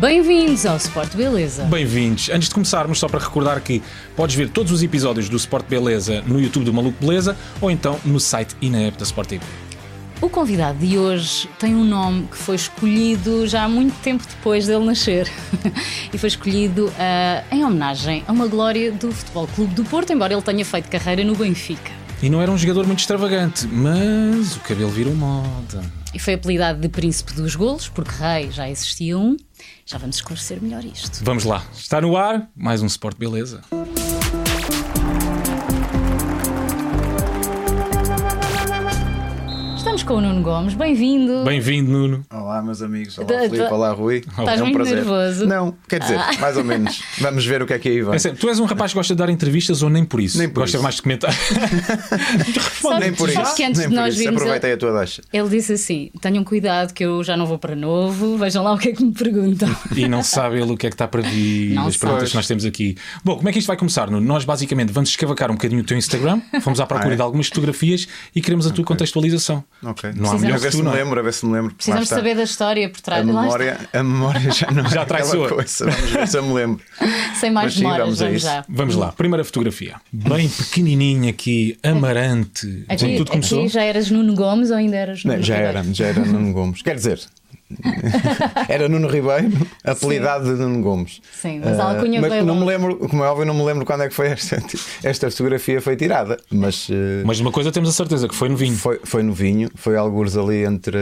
Bem-vindos ao Sport Beleza. Bem-vindos. Antes de começarmos, só para recordar que podes ver todos os episódios do Sport Beleza no YouTube do Maluco Beleza ou então no site e na app da Sport TV. O convidado de hoje tem um nome que foi escolhido já há muito tempo depois dele nascer e foi escolhido uh, em homenagem a uma glória do Futebol Clube do Porto, embora ele tenha feito carreira no Benfica. E não era um jogador muito extravagante, mas o cabelo virou moda. E foi apelidado de Príncipe dos Golos, porque rei já existia um. Já vamos esclarecer melhor isto. Vamos lá. Está no ar mais um Sport Beleza. Com o Nuno Gomes, bem-vindo. Bem-vindo, Nuno. Olá, meus amigos. Olá, Filipe. Olá, Rui. Estás é um muito prazer. nervoso? Não, quer dizer, Ah. mais ou menos. Vamos ver o que é que aí vai. É tu és um rapaz que gosta de dar entrevistas ou nem por isso? Nem por Gosta isso. mais de comentar? Sabe- Nem por sabes isso. que antes Nem de por nós isso. virmos. Aproveitei a tua deixa. Ele disse assim: tenham cuidado que eu já não vou para novo, vejam lá o que é que me perguntam. e não sabe ele o que é que está para vir, Não as perguntas que nós temos aqui. Bom, como é que isto vai começar, Nuno? Nós basicamente vamos escavacar um bocadinho o teu Instagram, fomos à procura Ah, é? de algumas fotografias e queremos a tua contextualização. Ok. Não há melhor a ver se me é? lembro, a ver se me lembro. Precisamos saber da história por trás. A memória, a memória já não Já é aquela coisa. Vamos ver se eu me lembro. Sem mais Mas sim, demoras, vamos vamos já. Vamos lá, primeira fotografia. Bem pequenininha aqui, amarante. Aqui, tudo começou? aqui já eras Nuno Gomes ou ainda eras Nuno Não, já era, já era Nuno Gomes. Quer dizer, era Nuno Ribeiro, apelidado de Nuno Gomes. Sim, mas a Ah, alcunha mas não me lembro, como é óbvio, não me lembro quando é que foi esta, esta fotografia foi tirada, mas, eh, Mas de uma coisa temos a certeza que foi no vinho. foi, foi no vinho, foi alguns ali entre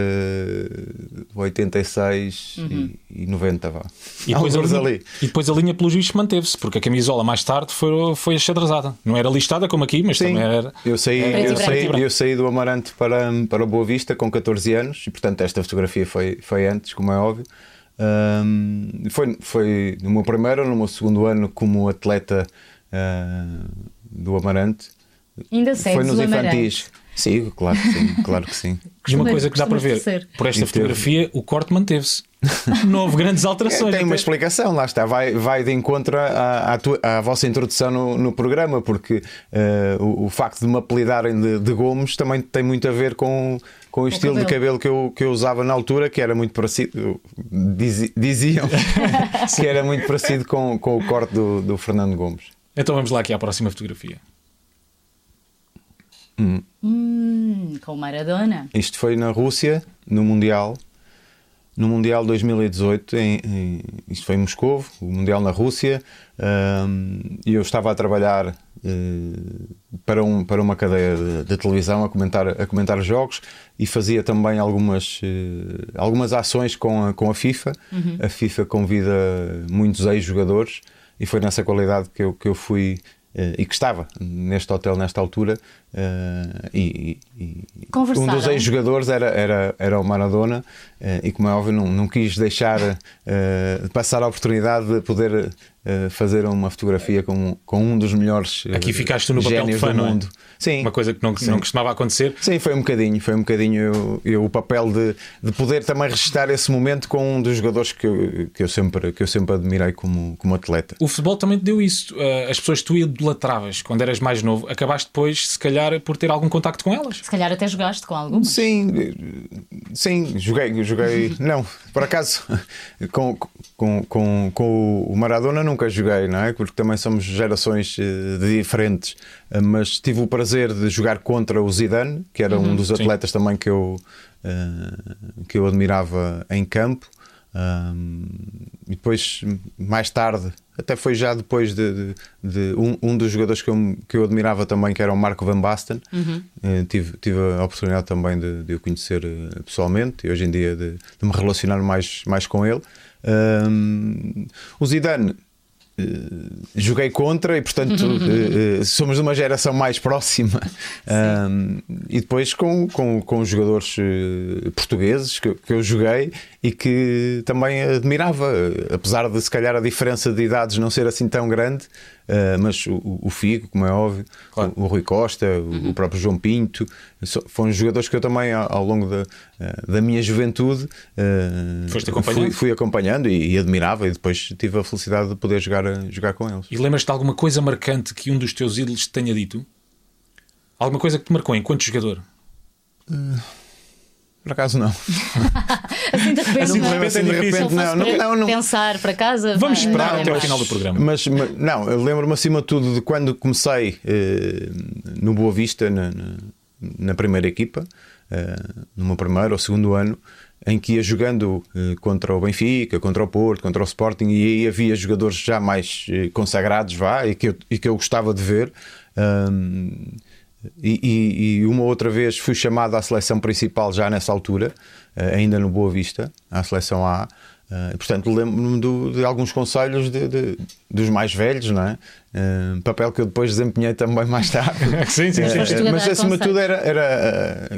86 Uhum. e, e 90, vá. E depois, a Algures linha, ali. e depois a linha, pelos vistos, manteve-se, porque a camisola mais tarde foi, foi achadrezada. Não era listada como aqui, mas Sim, também era. eu saí, eu, saí, eu saí do Amarante para, para Boa Vista com 14 anos e, portanto, esta fotografia foi, foi antes, como é óbvio. Ahm, foi, foi no meu primeiro ou no meu segundo ano como atleta ah, do Amarante. Ainda foi segues nos infantis. Sim, claro que sim, claro que sim. E uma coisa que dá para ver, ser. por esta E teve- fotografia, o corte manteve-se. Não houve grandes alterações. Tem uma explicação, lá está. Vai, vai de encontro à, à, tua- à vossa introdução no, no programa, porque eh, o, o facto de me apelidarem de, de Gomes também tem muito a ver com, com o estilo de cabelo. cabelo que eu, que eu usava na altura, que era muito parecido. dizi- diziam que era muito parecido com, com o corte do, do Fernando Gomes. Então vamos lá aqui à próxima fotografia. Hum, com o Maradona. Isto foi na Rússia, no Mundial. No Mundial 2018, em, em- isto foi em Moscou, o Mundial na Rússia, ahm, e eu estava a trabalhar para, um, para uma cadeia de, de televisão a comentar, a comentar jogos e fazia também algumas, eh, algumas ações com a, com a FIFA. A FIFA convida muitos ex-jogadores e foi nessa qualidade que eu, que eu fui eh, e que estava neste hotel nesta altura. Eh, e, e- um dos ex-jogadores era, era, era o Maradona eh, e como é óbvio não, não quis deixar de passar a oportunidade de poder fazer uma fotografia com, com um dos melhores Aqui ficaste no papel de fã, do não é? mundo. Sim, Uma coisa que não, não costumava acontecer. Sim, foi um bocadinho, foi um bocadinho eu, eu- o papel de, de poder também registrar esse momento com um dos jogadores que eu, que eu, sempre, que eu sempre admirei como, como atleta. O futebol também te deu isso. Uh, As pessoas que tu idolatravas quando eras mais novo, acabaste depois, se calhar, por ter algum contacto com elas. Se calhar até jogaste com algumas. Sim, sim, joguei, joguei. Não, por acaso, com, com, com, com o Maradona nunca joguei, não é? Porque também somos gerações eh, diferentes. Eh, Mas tive o prazer de jogar contra o Zidane, que era um dos sim. atletas também que eu, eh, que eu admirava em campo. Um, e depois, mais tarde, até foi já depois de, de- de um, um dos jogadores que eu, que eu admirava também, que era o Marco Van Basten. Eh, tive, tive a oportunidade também de, de o conhecer eh, pessoalmente e hoje em dia de, de me relacionar mais, mais com ele. Um, o Zidane. Eh, joguei contra e portanto eh, eh, somos de uma geração mais próxima. Um, e depois com, com, com os jogadores portugueses que, que eu joguei e que também admirava, apesar de se calhar a diferença de idades não ser assim tão grande, eh, mas o, o Figo, como é óbvio, Claro. o, o Rui Costa, o, o próprio João Pinto, so- foram jogadores que eu também ao, ao longo da, eh, da minha juventude Foste acompanhando? fui, fui acompanhando e, e admirava e depois tive a felicidade de poder jogar, jogar com eles. E lembras-te de alguma coisa marcante que um dos teus ídolos te tenha dito? Alguma coisa que te marcou enquanto jogador? Por acaso não. assim de repente, Assim de não, repente é Não, não, não, não. pensar para casa. Vamos esperar vai até ao mais. final do programa. Mas, mas- não, eu lembro-me acima de tudo de quando comecei eh, no Boa Vista, na, na- na primeira equipa, eh, no meu primeiro ou segundo ano, em que ia jogando eh, contra o Benfica, contra o Porto, contra o Sporting, e aí havia jogadores já mais eh, consagrados, vá, e que eu, e que eu gostava de ver. Ahm, e, e- e uma outra vez fui chamado à seleção principal já nessa altura, eh, ainda no Boa Vista, à seleção A. Eh, portanto, lembro-me de alguns conselhos de- de- dos mais velhos, não é? Eh, papel que eu depois desempenhei também mais tarde. Sim, sim, sim. Mas acima de tudo era, era,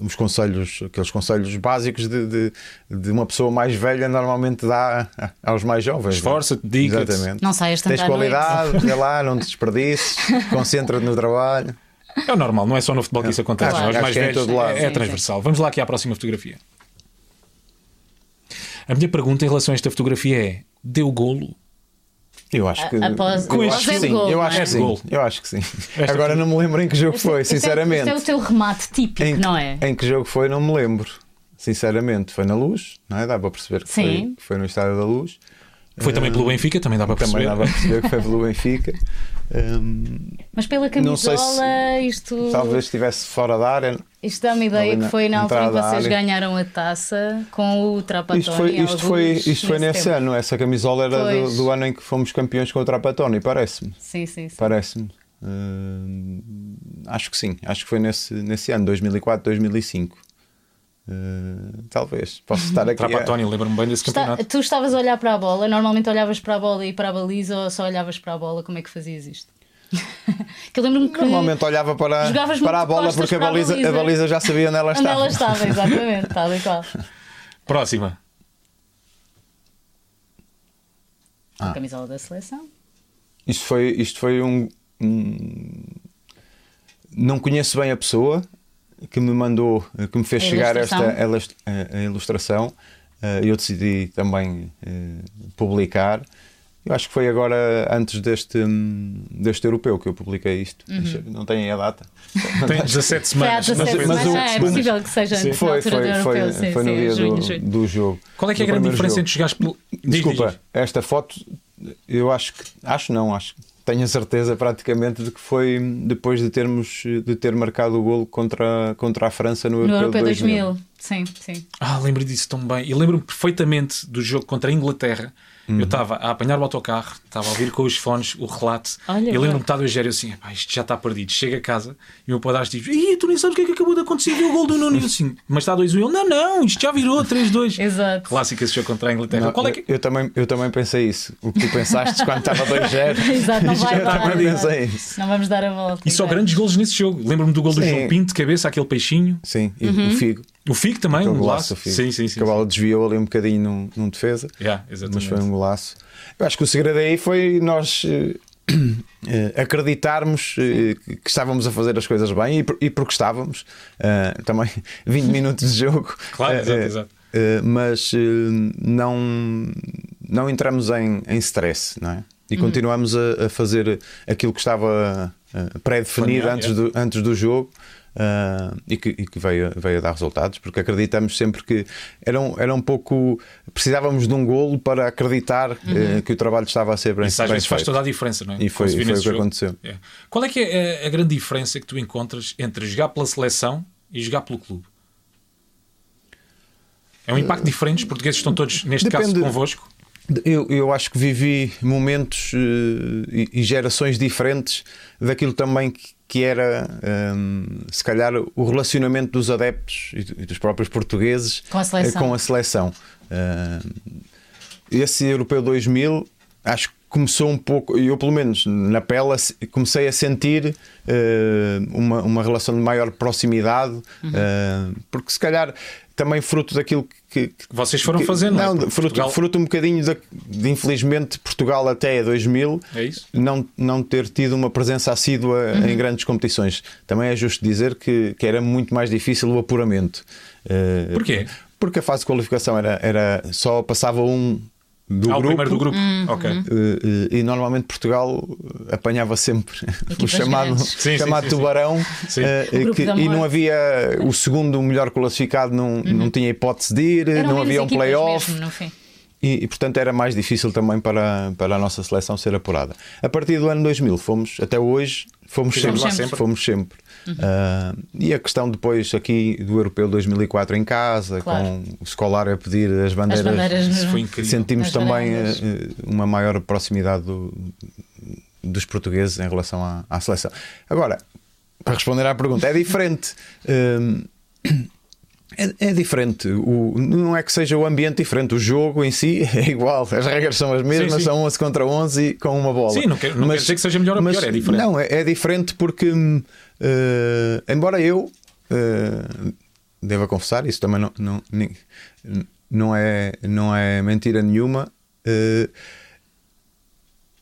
os conselhos, aqueles conselhos básicos de, de, de uma pessoa mais velha normalmente dá aos mais jovens. Esforça-te, dedica-te. Exatamente. Não saias tanto Tens qualidade, vê lá, não te desperdices, concentra-te no trabalho. É o normal, não é só no futebol que isso acontece. Acho- não é? Os mais é velhos é, é Sim, transversal. Vamos lá aqui à próxima fotografia. A minha pergunta em relação a esta fotografia é: deu golo? Eu acho que, Após- que é sim. gol, eu acho é? que sim. Eu acho que sim. Esta Agora não me lembro em que jogo foi, Este é- sinceramente. Este é o teu remate típico, em, não é? em que jogo foi, não me lembro. Sinceramente, foi na luz, não é? Dá para perceber que foi, que foi no Estádio da Luz. Foi também pelo Benfica, também dá para Também perceber. dá para perceber que foi pelo Benfica. Hum, Mas pela camisola, se- isto, talvez estivesse fora da área. isto dá-me ideia que foi na altura em que vocês ganharam a taça com o Trapatoni. Isto foi, isto foi, isto foi nesse tempo. ano. Essa camisola era do, do ano em que fomos campeões com o Trapatoni, parece-me. Sim, sim, sim. Parece-me. Hum, acho que sim. Acho que foi nesse, nesse ano, 2004, 2005. Hum, talvez. Posso estar aqui. a- Trapatóni, lembro-me bem desse Está- campeonato. tu estavas a olhar para a bola, normalmente olhavas para a bola e para a baliza ou só olhavas para a bola, como é que fazias isto? que eu lembro-me que Normalmente olhava para, para a bola porque a para a baliza, a baliza. baliza já sabia onde ela onde estava. ela estava, exatamente, tal e qual. Próxima. Ah. A camisola da seleção. Isto foi, isto foi um, um- Não conheço bem a pessoa que me mandou, que me fez A chegar esta a, a ilustração. Eh, Eu decidi também eh, publicar. Eu acho que foi agora antes deste, hum, deste europeu que eu publiquei isto. Uhum. Não tem a data. Tem 17 Foi há semanas. 17 não foi- mas semanas, o- ah, é mas- possível que seja Sim. Foi, foi, do foi. Sim, foi no sim, dia junho, do, junho. do jogo. Qual é que é a grande diferença jogo. entre jogares pelo. Diz, diz, Desculpa, diz. esta foto, eu acho que. Acho não, acho que tenho a certeza praticamente de que foi depois de termos de ter marcado o golo contra, contra a França no, No Europeu Europeu de 2000. 2000. Sim, sim. Ah, lembro disso tão bem. E lembro-me perfeitamente do jogo contra a Inglaterra. Uhum. Eu estava a apanhar o autocarro, estava a ouvir com os fones o relato. Olha, e lembro-me estar do Egério assim: "Epá, isto já está perdido. Chega a casa e o meu padrasto diz: Ih, tu nem sabes o que é que acabou de acontecer. Viu o gol do Nuno. E eu assim, mas está 2-1. Ele: Não, não, isto já virou 3-2. Exato. Clássico esse jogo contra a Inglaterra. Não, Qual é que. eu, eu também, eu também pensei isso. O que tu pensaste quando estava 2-0. Exato, não vai eu dar. também exato. pensei isso. Não vamos dar a volta. E só grandes golos nesse jogo. Lembro-me do gol do. João Pinto de cabeça, aquele peixinho. Sim, e Uhum. o Figo. O Figo também, Aquele um golaço, golaço. o. Sim, sim, sim. Que a bola desviou ali um bocadinho num, num defesa. Yeah, Mas foi um golaço. Eu acho que o segredo aí foi nós eh, acreditarmos eh, que estávamos a fazer as coisas bem e, e porque estávamos. Eh, também 20 minutos de jogo. Claro, exato, exato. mas não, não entramos em, em stress, não é? E continuamos a, a fazer aquilo que estava pré-definido antes, é. do, antes do jogo. Ah, e que, e que veio, veio a dar resultados, porque acreditamos sempre que era um, era um pouco. Precisávamos de um golo para acreditar eh, que o trabalho estava a ser bem, Isso às bem vezes faz toda a diferença, não é? E foi- foi o que jogo. aconteceu. É. Qual é que é a, grande diferença que tu encontras entre jogar pela seleção e jogar pelo clube? É um impacto diferente, os portugueses estão todos, neste caso, Depende- convosco. Eu, eu acho que vivi momentos eh, e, e gerações diferentes daquilo também que, que era, hum, se calhar, o relacionamento dos adeptos e do- e dos próprios portugueses Com a seleção. eh, com a seleção. Hum, esse Europeu 2000, acho que começou um pouco, eu pelo menos na pele, comecei a sentir eh, uma, uma relação de maior proximidade, eh, porque se calhar também fruto daquilo que, que Vocês foram que- fazendo, não é? Não, Porque fruto, Portugal- fruto um bocadinho de, de, infelizmente, Portugal até 2000 É isso? não, não ter tido uma presença assídua Uhum. em grandes competições. Também é justo dizer que, que era muito mais difícil o apuramento. Eh, Porquê? Porque a fase de qualificação era, era só passava um do Ah, grupo. primeiro do grupo. Ok. Eh, eh, E normalmente Portugal apanhava sempre o chamado. Sim, chamado sim, sim. tubarão Sim. O grupo que- e não havia o segundo melhor classificado não, não tinha hipótese de ir, Eram não havia um playoff mesmo, no fim. e, e, portanto era mais difícil também para, para a nossa seleção ser apurada. A partir do ano 2000 fomos até hoje fomos Fizemos sempre, sempre. fomos sempre. Ah, e a questão depois aqui do europeu 2004 em casa Claro. com o escolar a pedir as As bandeiras, bandeiras foi incrível. sentimos Nas também varandas. eh, uma maior proximidade do- dos portugueses em relação à, à seleção. Agora, para responder à pergunta, é diferente. hum, é, é diferente. O, não é que seja o ambiente diferente, o jogo em si é igual. As regras são as mesmas, Sim, sim. são 11 contra 11 e com uma bola. Sim, não quer- não quer dizer que seja melhor ou mas- pior, é diferente. Não, é, é diferente porque, eh, embora eu eh, deva confessar, isso também não, não, não, é, não é mentira nenhuma. eh,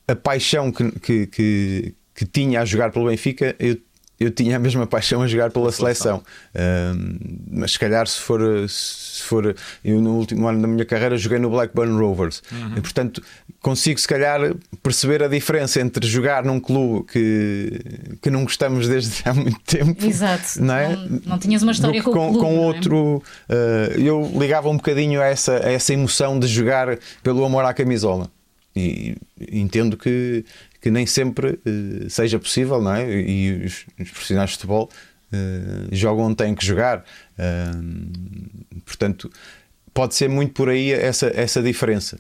a paixão que, que, que, que tinha a jogar pelo Benfica, eu, eu tinha a mesma paixão a jogar pela seleção. Ahm, mas se calhar, se for, se for. Eu, no último ano da minha carreira, joguei no Blackburn Rovers. E, portanto, consigo, se calhar, perceber a diferença entre jogar num clube que, que não gostamos desde há muito tempo. Exato. Não, é? Não- não tinhas uma história com o clube, não é? outro. uh, eu ligava um bocadinho a essa, a essa emoção de jogar pelo amor à camisola. E entendo que, que nem sempre uh, seja possível, não é? E os, os profissionais de futebol uh, jogam onde têm que jogar. Uh, portanto, pode ser muito por aí essa, essa diferença.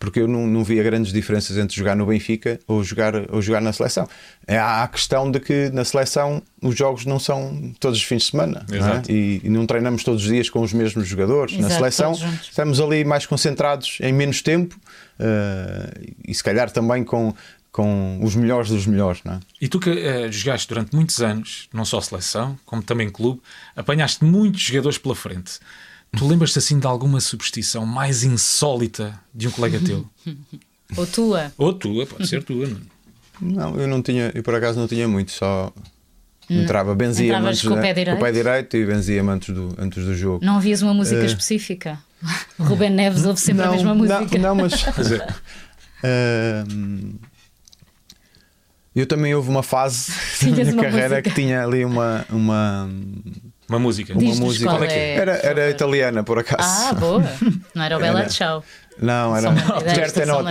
Porque eu não, não via grandes diferenças entre jogar no Benfica ou jogar, ou jogar na seleção. É, Há a questão de que na seleção os jogos não são todos os fins de semana não é? E, e não treinamos todos os dias com os mesmos jogadores. na Exato, seleção todos juntos. estamos ali mais concentrados em menos tempo uh, e se calhar também com, com os melhores dos melhores. Não é? E tu que eh, jogaste durante muitos anos, não só seleção, como também clube, apanhaste muitos jogadores pela frente. Tu lembras-te assim de alguma superstição mais insólita de um colega teu? Ou tua. Ou tua, pode ser tua. não? Não, eu não tinha, eu por acaso não tinha muito, só entrava, benzia Entravas antes, com o pé direito? com o pé direito e benzia antes do, antes do jogo. Não havias uma música Eh, específica? O Rubén Neves ouve sempre a não, mesma música. Não, não, mas Quer dizer, Ahm, eu também houve uma fase na uma carreira música. que tinha ali uma, uma, uma música. uma música. qual é que é. Era, era italiana, por acaso. Ah, boa. Não era o Bela Era. Tchau. Não, era me lembrei desta, certe só me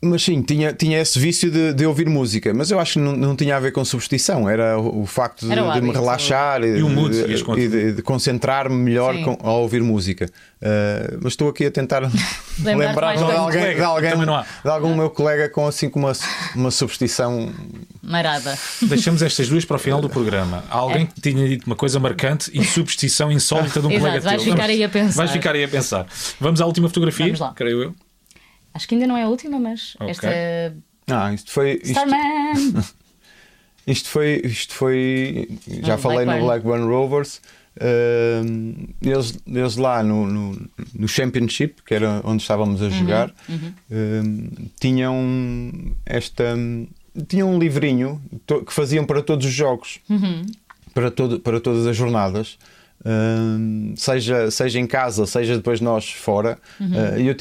mas sim, tinha, tinha esse vício de, de ouvir música, mas eu acho que não, não tinha a ver com superstição, era o, o facto de, o de me relaxar e, E o mood, de, ias com- e de- de concentrar-me melhor com- ao ouvir música. Eh, mas estou aqui a tentar lembrar de alguém, colega, de, alguém de algum meu colega com assim com uma, uma superstição. Marada. Deixamos estas duas para o final do programa. Há alguém que tinha dito uma coisa marcante e superstição insólita de um Exato, colega vais teu. ficar Vamos- aí a pensar. Vais ficar aí a pensar. Vamos à última fotografia, Vamos lá. creio eu. Acho que ainda não é a última, mas Ok. esta Ah, isto foi. Isto, Starman. Isto foi, isto foi já Ah, falei Blackburn. no Blackburn Rovers. Ahm, eles, eles lá no, no, no Championship, que era onde estávamos a jogar, ahm, tinham esta tinham um livrinho que faziam para todos os jogos, para, todo, para todas as jornadas. Ahm, seja, seja em casa, seja depois nós fora, Ah, e eu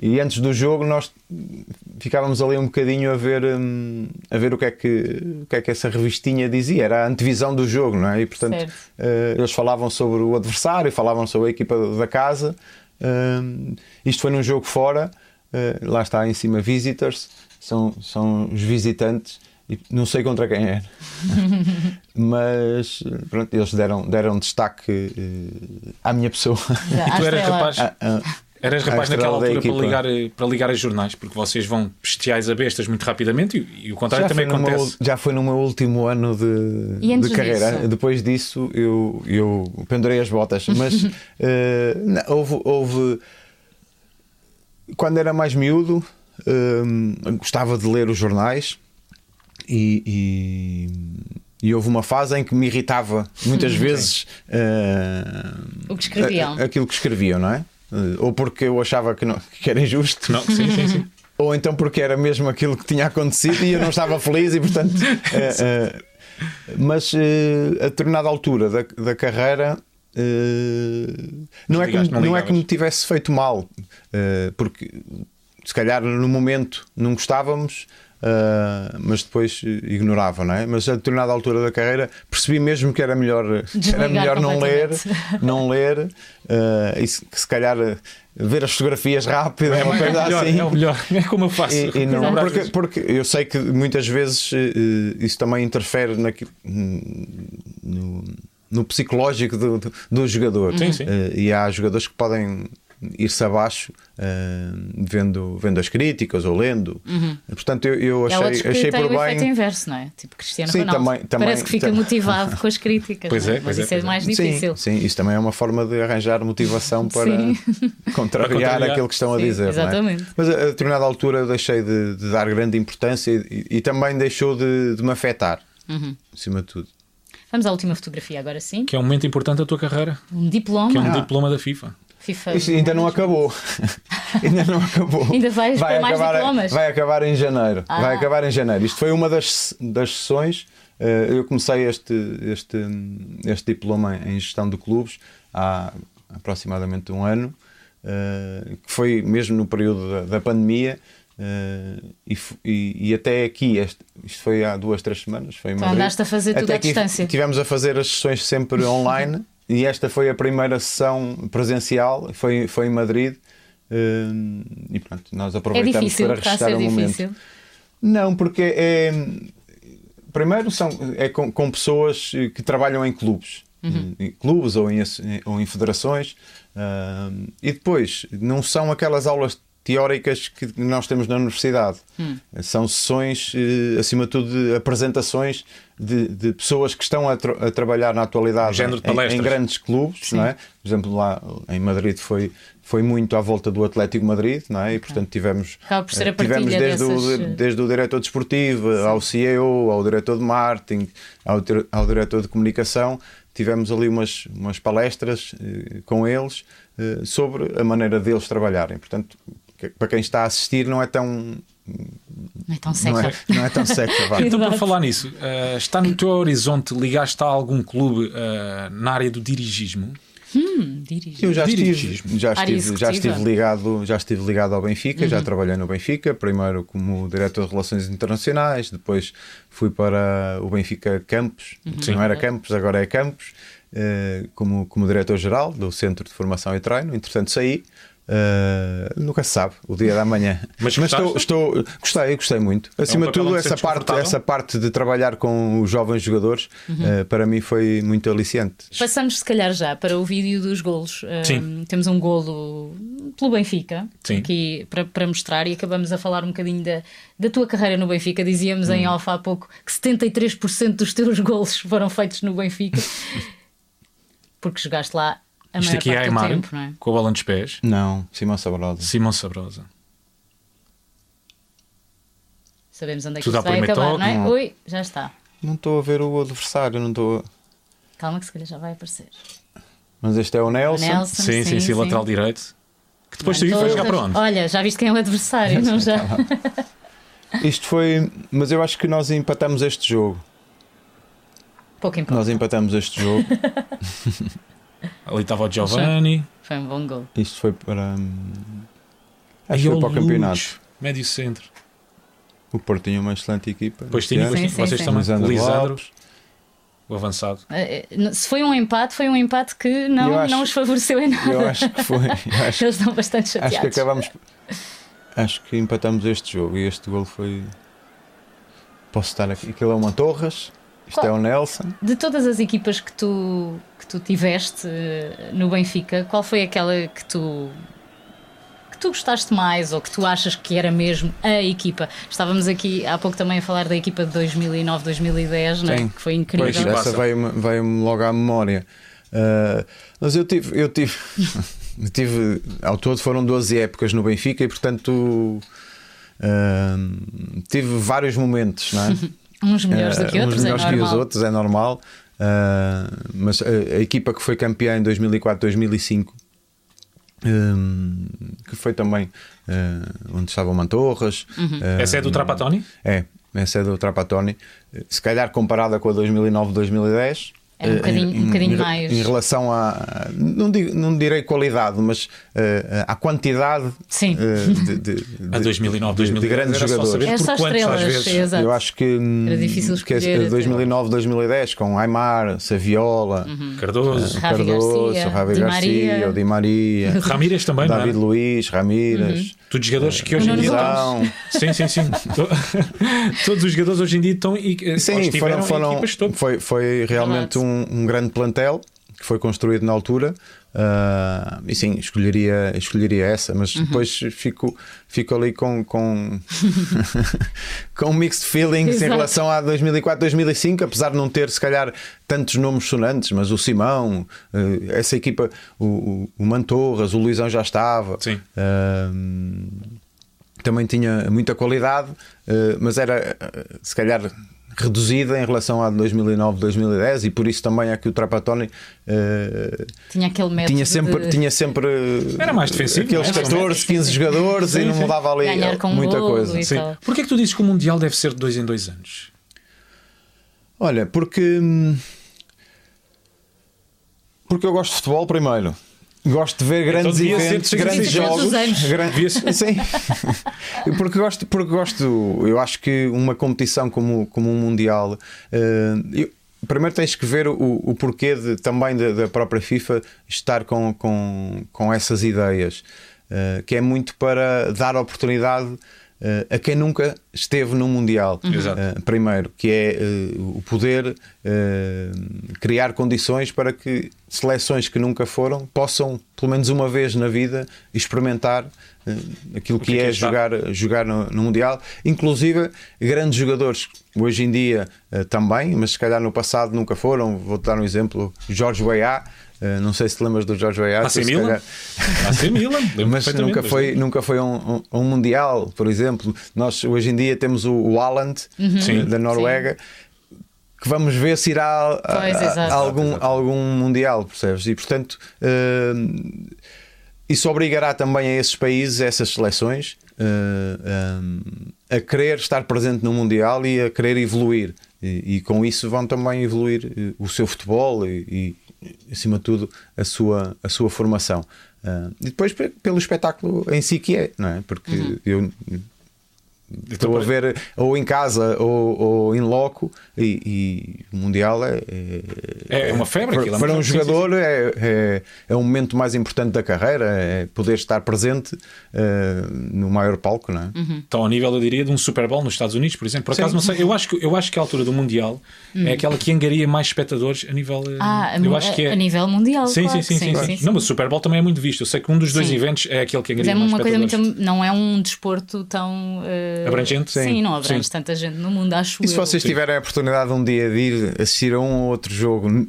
e antes do jogo nós ficávamos ali um bocadinho a ver, hum, a ver o, que é que, o que é que essa revistinha dizia. Era a antevisão do jogo, não é? E portanto Certo. eh, eles falavam sobre o adversário, falavam sobre a equipa da casa. Hum, isto foi num jogo fora, eh, lá está em cima visitors, são, são os visitantes. E não sei contra quem é, mas pronto, eles deram, deram destaque eh, à minha pessoa. Já, E tu eras capaz, Ah, ah. Eras rapaz naquela altura para ligar, eh, para ligar as jornais, porque vocês vão bestiais a bestas muito rapidamente e, e o contrário Já também no meu, acontece. já foi no meu último ano E de, antes de carreira. disso? Depois disso, eu, eu pendurei as botas. Mas eh, não, houve, houve- Quando era mais miúdo, eh, gostava de ler os jornais e. e- e houve uma fase em que me irritava muitas vezes eh, O que escreviam. a- aquilo que escreviam, não é? Eh, Ou porque eu achava que, não, que era injusto, Não, sim, sim, sim. ou então porque era mesmo aquilo que tinha acontecido e eu não estava feliz e portanto eh, eh, mas a determinada altura da, da carreira uh, não, é que, não não é que me ligavas. tivesse feito mal, uh, porque se calhar no momento não gostávamos. Uh, mas depois uh, ignorava, não é? Mas a determinada altura da carreira percebi mesmo que era melhor, era melhor não ler, não ler uh, e se, se calhar uh, ver as fotografias rápido, É, uma é, coisa o melhor, assim. é o melhor. É como eu faço. E- e não- porque, porque eu sei que muitas vezes eh, isso também interfere naquilo, no, no psicológico do, do, do jogador. Sim, sim. E há jogadores que podem ir-se abaixo eh, vendo, vendo as críticas ou lendo. Portanto, eu, eu outros achei, achei por o efeito bem. inverso, não é? Tipo Cristiano Sim, Ronaldo. também- também- Parece que fica tam- motivado com as críticas. Pois não é, Mas pois é, isso é é. mais difícil. Sim, sim, isso também é uma forma de arranjar motivação para contrariar, Para contrariar. aquilo que estão a Sim, dizer. não é? exatamente. Mas a, a determinada altura eu deixei de, de dar grande importância e, e também deixou de, de me afetar, Uhum. acima de tudo. Vamos à última fotografia agora sim. Que é um momento importante da tua carreira, Um diploma. que é um Ah. diploma da FIFA. FIFA. Isto ainda não acabou. ainda não acabou. Ainda vais vai mais acabar, diplomas? Vai acabar em janeiro. Ah. Vai acabar em janeiro. Isto foi uma das, das sessões. eh, eu comecei este, este, este diploma em gestão de clubes há aproximadamente um ano, eh, que foi mesmo no período da, da pandemia. eh, e, e- e até aqui, este- isto foi há duas, três semanas. Foi Então andaste a fazer tudo Até à distância. Tivemos a fazer as sessões sempre online e esta foi a primeira sessão presencial, foi, foi em Madrid. hum, E pronto, nós É aproveitamos difícil, para ser o momento. difícil. Não, porque é. Primeiro são, é com, com pessoas eh, que trabalham em clubes, em clubes ou em, ou em federações, ah, e depois não são aquelas aulas teóricas que nós temos na universidade. São sessões, eh, acima de tudo, de apresentações de, de pessoas que estão a, tra- a trabalhar na atualidade Género de em- em, grandes clubes, não é? Por exemplo, lá em Madrid foi, foi muito à volta do Atlético Madrid, não é? E portanto tivemos, Acaba por ser a eh, tivemos desde, o, dessas, eh, desde o diretor desportivo ao CEO, ao diretor de marketing, ao, ao diretor de comunicação, tivemos ali umas, umas palestras eh, com eles eh, sobre a maneira deles trabalharem. Portanto, que- para quem está a assistir, não é tão. Não é tão Não seca. é, não é tão seca. Então, para falar nisso, eh, está no teu horizonte ligaste a algum clube eh, na área do dirigismo? Hum, dirige. Eu já estive, Dirigismo. já estive, já estive ligado, já estive ligado ao Benfica, já trabalhei no Benfica, primeiro como diretor de relações internacionais, depois fui para o Benfica Campos, Sim. não era Campos, agora é Campos, eh, como, como diretor-geral do Centro de Formação e Treino. Entretanto, saí. Eh, nunca se sabe o dia da manhã. Mas estou, gostaste? estou, gostei, gostei muito. Acima de papel tudo, onde te essa parte, essa parte de trabalhar com os jovens jogadores, Uhum. eh, para mim foi muito aliciante. Passamos, se calhar, já para o vídeo dos golos. Um, Sim. temos um golo pelo Benfica Sim. aqui para, para mostrar e acabamos a falar um bocadinho da, da tua carreira no Benfica. Dizíamos Hum. em off há pouco que 73% dos teus golos foram feitos no Benfica porque jogaste lá a Isto aqui é Aymar, tempo, não é? com a bola nos pés. Não, Simão Sabrosa. Simão Sabrosa. Sabemos onde é que Tudo isto vai acabar, toque, não é? não. Ui, já está. Não estou a ver o adversário, não estou. a- Calma que se calhar já vai aparecer. Mas este é o Nelson. Nelson, Sim, sim, sim, lateral direito. Que depois tu vais jogar para onde? Olha, já viste quem é o adversário, não já? Isto foi. Mas eu acho que nós empatamos este jogo. Pouco importa. Nós empatamos este jogo. Ali estava o Giovanni. Foi um bom gol. Isto foi para. hum, Acho que foi o para o campeonato. Médio centro. O Porto tinha uma excelente equipa. Depois este tinha, ano. Sim, sim, vocês sim. também. Lisandro Lisandro, Lopes. o avançado. Eh, eh, Se foi um empate, foi um empate que não, acho- não os favoreceu em nada. Eu acho que foi. eu acho, Eles estão bastante acho que chateados. acabamos. Acho que empatamos este jogo e este gol foi. Posso estar aqui. Aquilo é uma Torres. Isto Qual- é o Nelson. De todas as equipas que tu, que tu tiveste eh, no Benfica, qual foi aquela que tu que tu gostaste mais ou que tu achas que era mesmo a equipa? Estávamos aqui há pouco também a falar da equipa de 2009, 2010, não é? Sim. que foi incrível. Pois, Essa veio-me veio logo à memória. Uh, mas eu tive, eu tive, eu tive, ao todo foram 12 épocas no Benfica e portanto uh, tive vários momentos, não é? Uns melhores do que Uh, outros, uns melhores é que os normal. outros, é normal. Uh, mas a, a equipa que foi campeã em 2004, 2005. um, que foi também uh, onde estava o Mantorras. Uhum. uh, Essa é do Trapatoni? é, essa é do Trapatoni. Se calhar comparada com a 2009-2010, Era um eh, bocadinho- um bocadinho em, mais. Em relação a. Não, digo, não direi qualidade, mas eh, à quantidade Sim. eh, de, de, de, A 2009, de- de 2010 grandes era só jogadores. saber É por só quantos, às estrelas, vezes. exato. Eu acho que, Era difícil que é escolher, 2009, 2010, com Aymar, Saviola, Cardoso. Ravi Cardoso, Garcia, Ravi Di Garcia, Maria. o Di Maria, Ramírez também, não David é? Luiz, Ramírez. Todos os jogadores que hoje em dia. Gomes. Sim, sim, sim. Todos os jogadores hoje em dia estão e Sim, foram, em foram, foi, foi realmente um, um grande plantel que foi construído na altura. ah, e sim, escolheria, escolheria essa, mas Uhum. depois fico, fico ali com, com, com mixed feelings Exato. em relação a 2004, 2005, apesar de não ter, se calhar, tantos nomes sonantes, mas o Simão, eh, essa equipa, o, o, o Mantorras, o Luizão já estava. Sim. Ah, também tinha muita qualidade, eh, mas era eh, se calhar reduzida em relação a 2009, 2010 e por isso também é que o Trapattoni eh, Tinha aquele método. tinha sempre de tinha sempre Era mais defensivo, aqueles não é? 14, 15 jogadores e Sim, não sim. mudava ali muita coisa. e Sim. Porquê é que tu dizes que o Mundial deve ser de dois em dois anos? Olha, porque hum, porque eu gosto de futebol primeiro. Gosto de ver grandes devia ser eventos, grandes jogos. todos os anos. gran- Devia ser. Sim. porque gosto, porque gosto, eu acho que uma competição como, como um Mundial. eh, eu- primeiro tens que ver o, o porquê de- também da, da própria FIFA estar com, com, com essas ideias, eh, que é muito para dar oportunidade eh, a quem nunca esteve num Mundial. Exato. Eh, primeiro, que é eh, o poder criar condições para que seleções que nunca foram possam, pelo menos uma vez na vida, experimentar eh, aquilo que, que é, está. jogar, jogar no, no Mundial. Inclusive, grandes jogadores, hoje em dia eh, também, mas se calhar no passado nunca foram. Vou-te dar um exemplo: Jorge Weah. eh, não sei se te lembras do Jorge Weah. AC Milan? AC Milan, mas nunca mas foi, lembro. nunca foi um, um- um Mundial, por exemplo. Nós hoje em dia temos o, o Haaland Sim. da Noruega. Que vamos ver se irá a, a- a- algum, algum Mundial, percebes? E portanto, eh, isso obrigará também a esses países, a essas seleções, eh, eh, a querer estar presente no Mundial e a querer evoluir. E, e com isso vão também evoluir eh, o seu futebol e, e, acima de tudo, a sua, a sua formação. Ah, e depois pe- pelo espetáculo em si que é, não é? Porque Uhum. eu estou a ver ou em casa ou, ou em loco e, e o Mundial é, É uma febre para, aquilo, é para um sim, jogador É, é, é o momento mais importante da carreira é poder estar presente eh, no maior palco não é? Estão ao nível, eu diria, de um Super Bowl nos Estados Unidos, por exemplo. Por acaso, não sei, eu acho, que, eu acho que a altura do Mundial é aquela que angaria mais espectadores a nível. eh. Ah, eu a, acho que é. a nível mundial. Sim, claro sim, sim, que sim, sim. Não, mas o Super Bowl também é muito visto. Eu sei que um dos dois Sim. eventos é aquele que Mas angaria é mais uma coisa espectadores. muito. Não é um desporto tão. eh, Abrangente? Sim, Sim. não abrange Sim. tanta gente no mundo, acho E se eu. vocês tiverem a oportunidade um dia de ir assistir a um ou outro jogo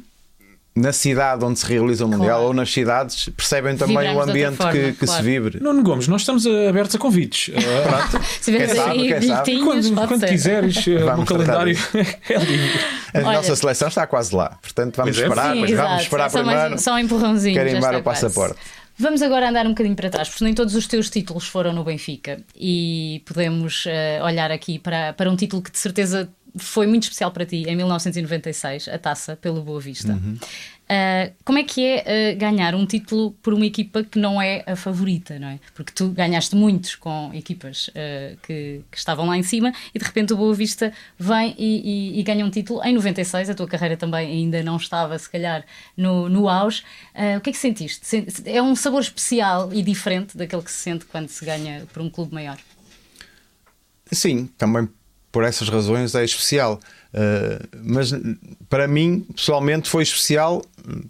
na cidade onde se realiza o Mundial Claro. ou nas cidades, percebem também Vibramos o ambiente forma, que, que claro. se vibre. Nuno Gomes, nós estamos abertos a convites. Eh, Se Quem sabe, aí quem sabe. quando quando ser. quiseres, eh, no Vamos calendário. é livre. A Olha- nossa seleção está quase lá, portanto vamos Pois é. esperar, Sim, mas exato. vamos esperar só, primeiro. mais, só um empurrãozinho. o quase. Vamos agora andar um bocadinho para trás, porque nem todos os teus títulos foram no Benfica e podemos eh, olhar aqui para, para um título que de certeza foi muito especial para ti, em 1996, a taça pelo Boa Vista. Uhum. Eh, como é que é eh, ganhar um título por uma equipa que não é a favorita, não é? Porque tu ganhaste muitos com equipas eh, que, que estavam lá em cima e de repente o Boa Vista vem e, e- e ganha um título em 96. A tua carreira também ainda não estava, se calhar, no, no auge. O que é que sentiste? Sen- É um sabor especial e diferente daquele que se sente quando se ganha por um clube maior. Sim, também por essas razões é especial. Uh, mas para mim, pessoalmente, foi especial,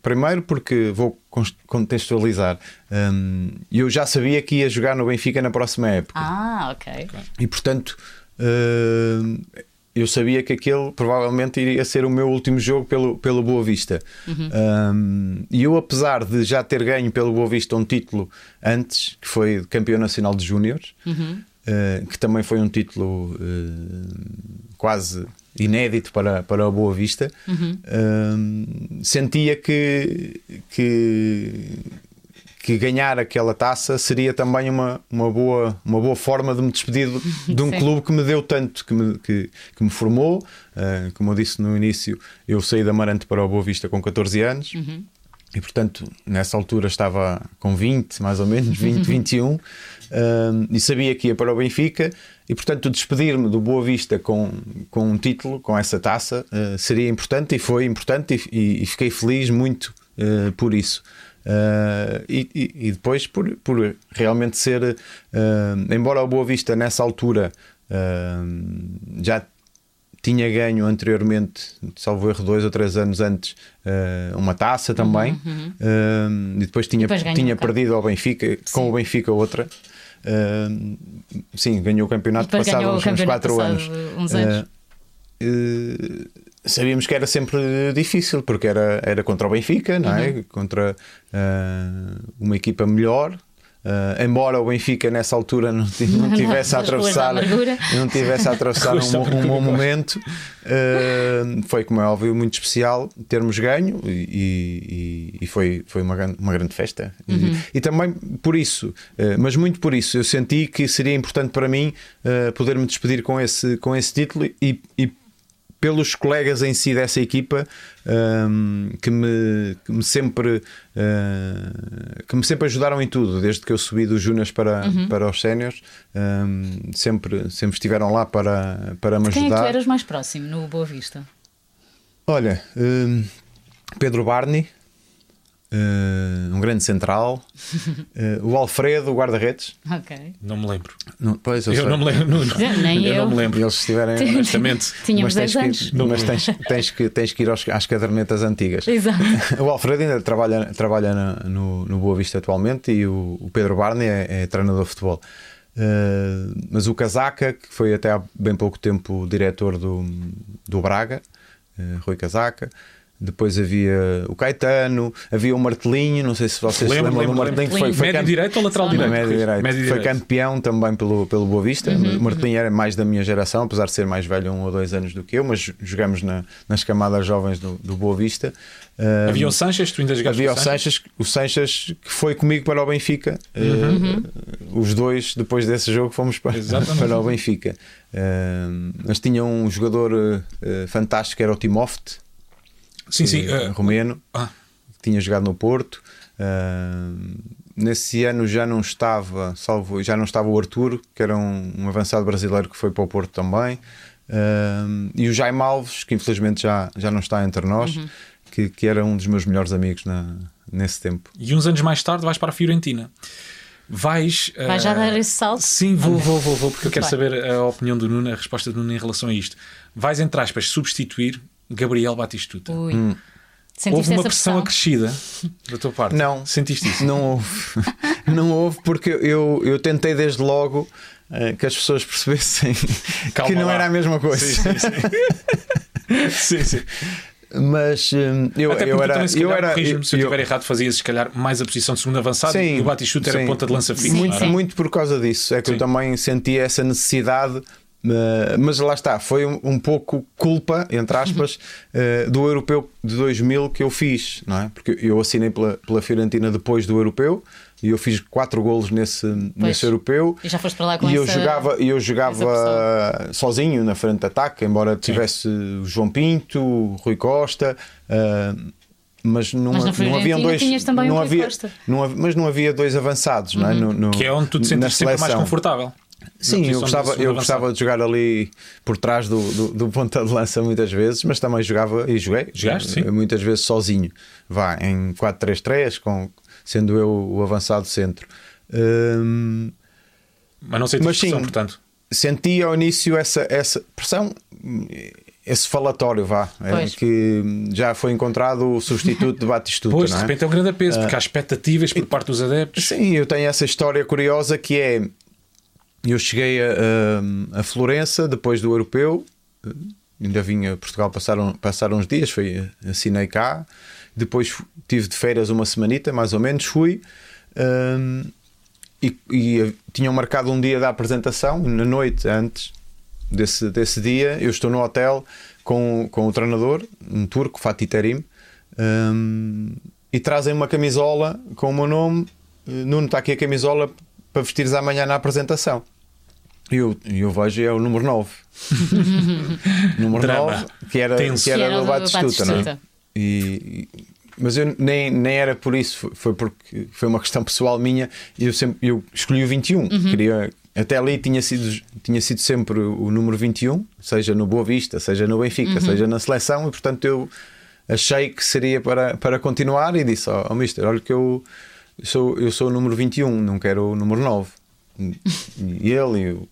primeiro porque vou contextualizar. Um, eu já sabia que ia jogar no Benfica na próxima época. Ah, ok. E portanto, uh, eu sabia que aquele provavelmente iria ser o meu último jogo pelo, pelo Boa Vista. Um, e eu, apesar de já ter ganho pelo Boa Vista um título antes, que foi campeão nacional de júniores, uh, que também foi um título uh, quase inédito para, para o Boa Vista, um, sentia que, que que ganhar aquela taça seria também uma, uma, boa, uma boa forma de me despedir de, um clube que me deu tanto, que me, que, que me formou. Uh, como eu disse no início, eu saí da Amarante para o Boa Vista com 14 anos. E portanto, nessa altura estava com 20, mais ou menos, 20, 21, um, e sabia que ia para o Benfica. E portanto, despedir-me do Boa Vista com, com um título, com essa taça, uh, seria importante e foi importante. E, e, e fiquei feliz muito uh, por isso. Uh, e, e, e depois por, por realmente ser, embora o Boa Vista nessa altura já tinha ganho anteriormente, salvo erro, dois ou três anos antes, uma taça também, Uhum, uhum. e depois tinha, depois ganhou tinha perdido ao Benfica, com o Benfica outra. Sim, ganhou o campeonato passado uns, uns campeonato quatro passado anos. uns anos. Uh, sabíamos que era sempre difícil porque era, era contra o Benfica, não é? Uhum. Contra uh, uma equipa melhor. Uh, embora o Benfica nessa altura não, não tivesse a atravessar não tivesse a atravessar um, um bom momento uh, foi como é óbvio muito especial termos ganho e, e- e foi, foi uma, gran- uma grande festa. Uhum. e, e também por isso uh, mas muito por isso eu senti que seria importante para mim uh, poder me despedir com esse, com esse título e, e pelos colegas em si dessa equipa hum, que, me, que me sempre uh, que me sempre ajudaram em tudo desde que eu subi dos Junas para, Uhum. para os séniores hum, sempre, sempre estiveram lá para, para me Quem é que tu ajudar eras mais próximo no Boa Vista? olha hum, Pedro Barney uh, um grande central uh, o Alfredo o guarda-redes Ok. Não me lembro. Não, pois, Eu sei. não me lembro. Não, não. Nem eu. não me lembro. eles estiverem Honestamente. Tínhamos mas 10 tens anos. que, mas tens, tens que, tens que ir aos- às cadernetas antigas Exato. O Alfredo ainda trabalha, trabalha na- no, no Boa Vista atualmente e o, o Pedro Barney é, é treinador de futebol. Uh, mas o Casaca, que foi até há bem pouco tempo o diretor do, do Braga, uh, Rui Casaca. Depois havia o Caetano, havia o Martelinho, não sei se vocês se lembram lembro, do Martelinho, que foi, foi Médio direito ou lateral direito? Médio direito. Médio Foi direito. campeão também pelo, pelo Boa Vista. Uhum, O Martelinho era mais da minha geração, apesar de ser mais velho, um ou dois anos do que eu, mas jogamos na- nas camadas jovens do, do Boa Vista. Uh, Havia o Sanches, tu ainda jogaste Havia o Sanches, o Sanches que foi comigo para o Benfica. Uhum. Uh, os dois, depois desse jogo, fomos para, para o Benfica. Uh, mas tinha um jogador uh, fantástico era o Timoft, Sim, sim. uh, romeno, ah, que tinha jogado no Porto. Uh, nesse ano já não estava, salvo, já não estava o Arturo, que era um, um avançado brasileiro que foi para o Porto também. Uh, e o Jaime Alves, que infelizmente já, já não está entre nós, Uhum. que, que era um dos meus melhores amigos na, nesse tempo. e uns anos mais tarde vais para a Fiorentina. Vais. eh, Vais já dar esse salto? Sim, vou, vou, vou, vou, porque eu quero Vai. saber a opinião do Nuno, a resposta do Nuno em relação a isto. Vais, entre aspas, substituir Gabriel Batistuta. Ui. Hum. Sentiste Houve uma pressão pressão? acrescida da tua parte? Não. Sentiste isso? Não houve, não houve porque eu, eu tentei desde logo eh, que as pessoas percebessem Calma que não lá. era a mesma coisa. Sim, sim, sim. sim, sim. Mas hum, eu, Até eu era. também, se eu era se eu eu- estiver errado, fazias se calhar mais a posição de segundo avançado Sim, e o Batistuta era sim. ponta de lança fixa. Sim. muito por causa disso. É que Sim. eu também senti essa necessidade. Eh, Mas lá está, foi um, um pouco culpa, entre aspas, eh, do europeu de 2000 que eu fiz, não é? Porque eu assinei pela, pela Fiorentina depois do europeu e eu fiz quatro golos nesse, nesse europeu. E já foste para lá com e eu essa- jogava, e eu jogava sozinho na frente de ataque, embora tivesse o João Pinto, o Rui Costa. eh, mas não, Mas não haviam dois. não havia. Uhum. não havia- mas não havia dois avançados, não é? No- no- Que é onde tu te na sentes sempre mais confortável. Sim, eu gostava, eu gostava de jogar ali por trás do, do, do ponta de lança muitas vezes, mas também jogava e joguei Jogaste, sim. muitas vezes sozinho. Vá em 4-3-3, com, sendo eu o avançado centro. Hum, Mas não sentiste Mas sim. pressão, portanto. senti ao início essa, essa pressão, esse falatório, vá, é, que já foi encontrado o substituto de Batistuta. Pois, não de é? repente é um grande peso, porque há expectativas por parte dos adeptos. Sim, eu tenho essa história curiosa que é. Eu cheguei a, a, Florença depois do europeu, ainda vim a Portugal passaram, passaram uns dias, foi, assinei cá, depois tive de férias uma semanita, mais ou menos, fui. hum, e, e tinham marcado um dia da apresentação, na noite antes desse, desse dia, eu estou no hotel com, com o treinador, um turco, Fatih Terim, hum, e trazem uma camisola com o meu nome. Nuno, está aqui a camisola para vestires amanhã na apresentação. E eu, e eu vejo, é o número 9. número Drama. 9, que era, Tenso. que era, Que era do Batistuta, não é? E, e- mas eu nem, nem era por isso, foi- foi porque foi uma questão pessoal minha e eu sempre eu escolhi o 21. Queria, até ali tinha sido, tinha sido sempre o número 21, seja no Boa Vista, seja no Benfica, seja na seleção, e portanto eu achei que seria para, para continuar e disse ao, ao Mister: Olha, que eu sou, eu sou o número 21, não quero o número 9. E ele e o,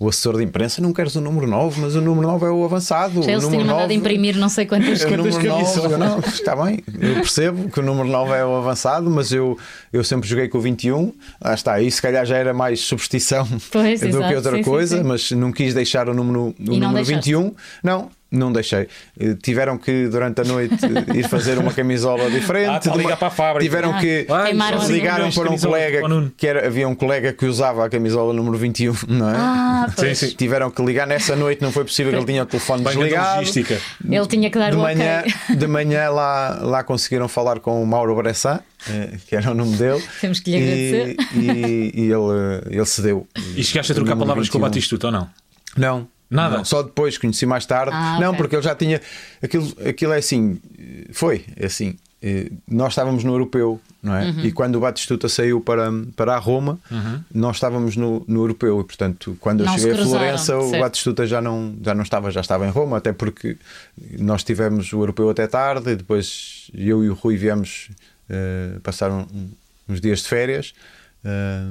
o assessor de imprensa: Não queres o número 9, mas o número 9 é o avançado. Já o eles tinham mandado 9 imprimir não sei quantas é Quantas número 9, camisolas? eu não, está bem, eu percebo que o número 9 é o avançado, mas eu, eu sempre joguei com o 21. Lá está, aí se calhar já era mais superstição Pois, do exato, que outra sim, sim, coisa, sim. mas não quis deixar o número, o E número deixaste? 21. Não, não deixei. Eh, Tiveram que, durante a noite, ir fazer uma camisola diferente. Ah, de uma- ligar para a fábrica. Tiveram Ah, que. As Ligaram para um colega que era, havia um colega que usava a camisola número 21, não é? Ah, pois. Sim, sim. Tiveram que ligar nessa noite, não foi possível, ele tinha o telefone Bem desligado. logística. Ele tinha que dar De o manhã, ok. de manhã lá, lá conseguiram falar com o Mauro Bressan, eh, que era o nome dele. Temos que lhe e, agradecer. e, e ele, ele cedeu. E chegaste a trocar palavras com o 21. Batistuta ou não? Não. Nada? Não, só depois conheci mais tarde. Ah, não, ok. porque ele já tinha. Aquilo, aquilo é assim. Foi, é assim. eh, Nós estávamos no europeu, não é? Uhum. E quando o Batistuta saiu para, para a Roma, nós estávamos no, no europeu. E portanto, quando eu Não se cheguei a Florença, o certo. Batistuta já não, já não estava, já estava em Roma, até porque nós tivemos o europeu até tarde, e depois eu e o Rui viemos eh, passar um- uns dias de férias. Eh,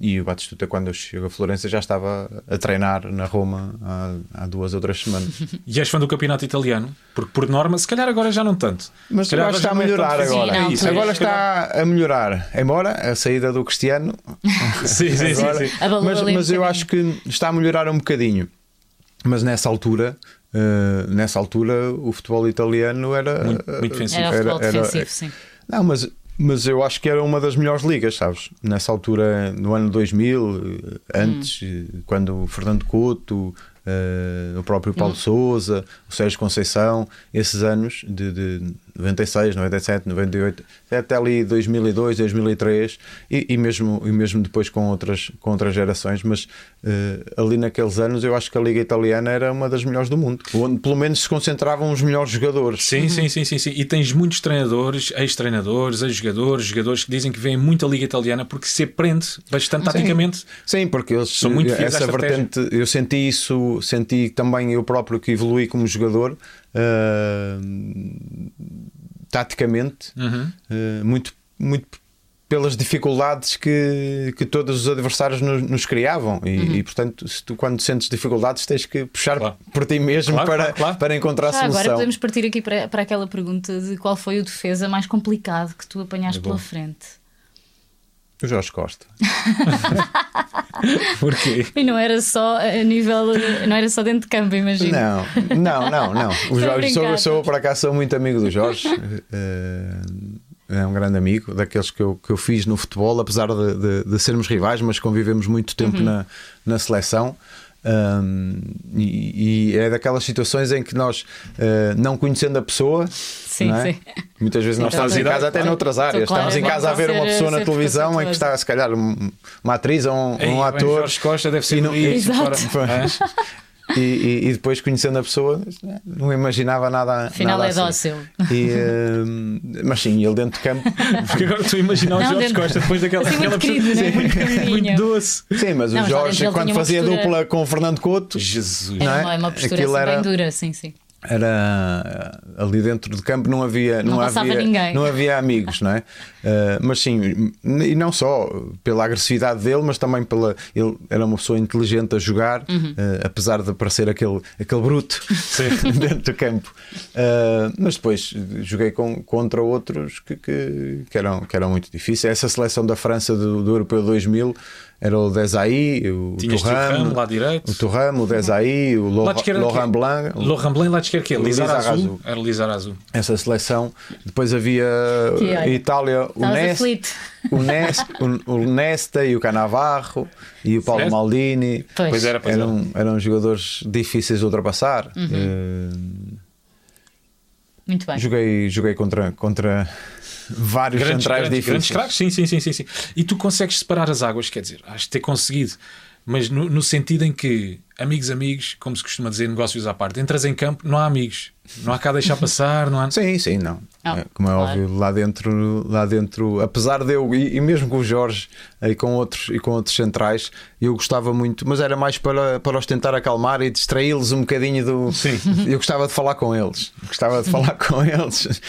e o Batistuta, quando eu chego a Florença, já estava a treinar na Roma há, há duas ou três semanas. E és fã do campeonato italiano? Porque por norma, se calhar agora já não tanto. Mas que está a é melhorar tanto agora. Sim, não, É isso, agora é está a melhorar. Embora a saída do Cristiano. Sim, sim, sim, agora- sim. Mas um mas eu acho que está a melhorar um bocadinho. Mas nessa altura. eh, nessa altura o futebol italiano era Muito- muito defensivo. Era o futebol defensivo, sim. não mas mas eu acho que era uma das melhores ligas sabes nessa altura no ano 2000 eh, antes Hum. eh, quando o Fernando Couto eh, o próprio Paulo Hum. Souza o Sérgio Conceição esses anos de, de 96 97 98 até ali 2002 2003 e, e mesmo e mesmo depois com outras com outras gerações. Mas eh, ali naqueles anos eu acho que a liga italiana era uma das melhores do mundo. Onde pelo menos se concentravam os melhores jogadores. Sim, sim, sim, sim, sim. E tens muitos treinadores, ex-treinadores, ex-jogadores, jogadores que dizem que vêm muito a Liga Italiana porque se aprende bastante taticamente. Sim, porque eles São muito fiéis à essa vertente, eu senti isso, senti também eu próprio que evolui como jogador ah, taticamente, Uhum. ah, muito, muito pelas dificuldades que, que todos os adversários nos, nos criavam e, e, portanto se tu quando sentes dificuldades tens que puxar Claro. por ti mesmo Claro, para, claro, claro. para encontrar a solução agora podemos partir aqui para, para aquela pergunta de qual foi o defesa mais complicado que tu apanhaste É pela frente. O Jorge Costa Porquê? E não era só a nível, não era só dentro de campo, imagino. Não, não, não, não. O Jorge, sou, sou, por acaso, sou muito amigo do Jorge. Eh, É um grande amigo, daqueles que eu, que eu fiz no futebol, apesar de, de- de sermos rivais, mas convivemos muito tempo Uhum. na, na seleção. Um, e, e é daquelas situações em que nós, eh, não conhecendo a pessoa, Sim, não é? sim. muitas vezes nós Então, estamos em claro, casa, até claro. noutras áreas. Então, claro, estamos em casa a ver uma pessoa na televisão em que está, se calhar, um- uma atriz ou um, Ei, um ator. Jorge Costa deve ser E não-. E, e- e depois conhecendo a pessoa, não imaginava nada. Afinal nada é assim. dócil. E, eh, mas sim, ele dentro de campo. Porque agora estou a imaginar o Não, Jorge dentro- Costa depois daquela Assim, muito aquela querido, pessoa- né? Muito muito queridinho. doce. Sim, mas Não, o Jorge, quando fazia postura- dupla com o Fernando Couto, Jesus. Não Era é? uma, uma postura Aquilo assim era- bem dura, sim, sim. Era ali dentro de campo não havia Não não, havia ninguém. não havia amigos não é Eh, mas sim e não só pela agressividade dele mas também pela ele era uma pessoa inteligente a jogar Uhum. eh, apesar de parecer aquele aquele bruto dentro do campo Eh, mas depois joguei com, contra outros que, que, que eram que eram muito difíceis essa seleção da França do, do Europeu 2000 era o Desailly o Thuram lá direito. o Thuram o Desailly o Lá de Laurent Laurent Blanc Laurent Blanc lá de esquerda que é? Lizar Lizar Azul. Azul. Era Lizar Azul. essa seleção. Depois havia a olha, Itália, o aflito. o, Nesta, o, o Nesta e o Canavarro e o Paulo. Maldini. Pois. Era, pois era. Eram, eram jogadores difíceis de ultrapassar. Uhum. Eh, Muito bem. joguei, joguei contra, contra, vários Grandes, centrais grandes, grandes difíceis. craques, sim, sim, sim, sim, sim. E tu consegues separar as águas, quer dizer, has de ter conseguido, mas no, no sentido em que amigos, amigos, como se costuma dizer, negócios à parte, entras em campo, não há amigos, não há cá deixar passar, não há. Sim, sim, não. É, como é claro. óbvio, lá dentro, lá dentro, apesar de eu, e, e mesmo com o Jorge e com outros, e com outros centrais, eu gostava muito, mas era mais para, para os tentar acalmar e distraí-los um bocadinho do. Sim. Eu gostava de falar com eles, gostava de falar com eles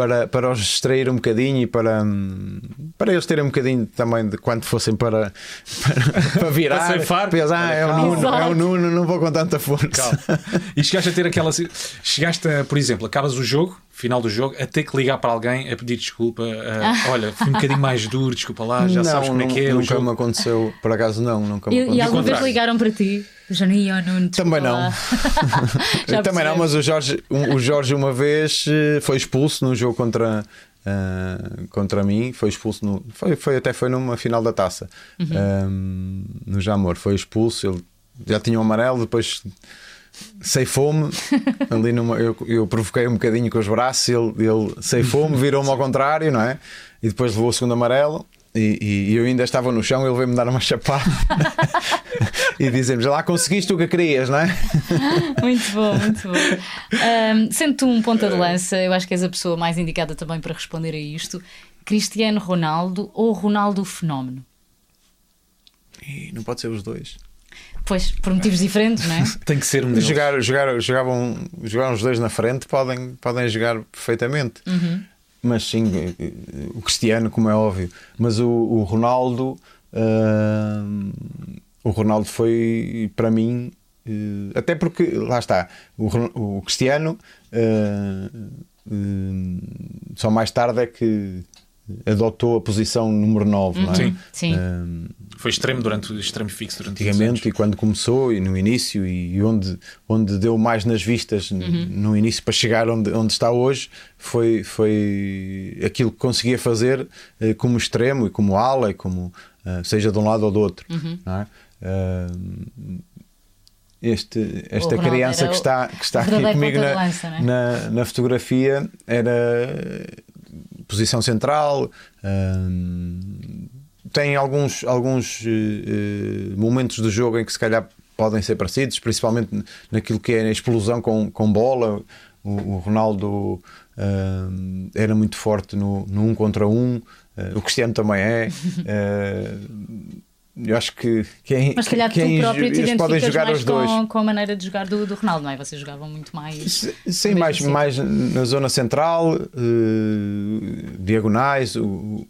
para, para os distrair um bocadinho e para, hum, para eles terem um bocadinho também de quando fossem para, para, para virar. Para ceifar. pensar, ah, é o. Nuno, é o. Nuno, não vou com tanta força. Calma. E chegaste a ter aquela. Chegaste a, por exemplo, acabas o jogo, final do jogo, a ter que ligar para alguém a pedir desculpa. a, olha, fui um bocadinho mais duro, desculpa lá, já sabes como é que é. o nunca jogo. me aconteceu, por acaso não, nunca me E, e aconteceu. alguma vez ligaram para ti? Jani ou Nuno? Também não. Também não, mas o Jorge, um- o Jorge uma vez eh, foi expulso num jogo contra, ah, contra mim, foi expulso no, foi, foi, até foi numa final da taça Uhum. Ah, no Jamor, foi expulso, ele já tinha um amarelo, depois ceifou-me ali numa, eu, eu provoquei um bocadinho com os braços, ele, ele ceifou-me, virou-me ao contrário, não é? E depois levou o segundo amarelo. E, e- eu ainda estava no chão, ele veio-me dar uma chapada e dizer-me: Já lá conseguiste o que querias, não é? Muito bom, muito bom. Ahm, sendo um ponta de lança, eu acho que és a pessoa mais indicada também para responder a isto. Cristiano Ronaldo ou Ronaldo Fenómeno? E não pode ser os dois. Pois, por motivos diferentes, não é? Tem que ser um deles. Jogar, jogar, jogavam, jogaram os dois na frente, podem, podem jogar perfeitamente. Mas sim, eh, eh, o Cristiano, como é óbvio. Mas o, o Ronaldo, ah, o Ronaldo foi para mim, eh, até porque lá está, o, o Cristiano eh, só mais tarde é que adotou a posição número 9, não é? Sim. Sim. Ah, Foi extremo durante extremo fixo durante antigamente e quando começou e no início e onde, onde deu mais nas vistas n- no início para chegar onde, onde está hoje foi, foi aquilo que conseguia fazer eh, como extremo e como ala e como eh, seja de um lado ou do outro não é? Este, esta Ronaldo criança que está, que está aqui comigo na, lança, é? na, na fotografia era posição central hum, tem alguns, alguns eh, momentos do jogo em que se calhar podem ser parecidos, principalmente naquilo que é a explosão com, com bola. O, o Ronaldo hum, era muito forte no, no um contra um, eh, o Cristiano também é. Eu acho que quem, Mas se calhar quem tu próprio te podem jogar mais os dois. com, com a maneira de jogar do, do Ronaldo, não é? Vocês jogavam muito mais. Sim, mais, assim. mais na zona central, eh, diagonais, o-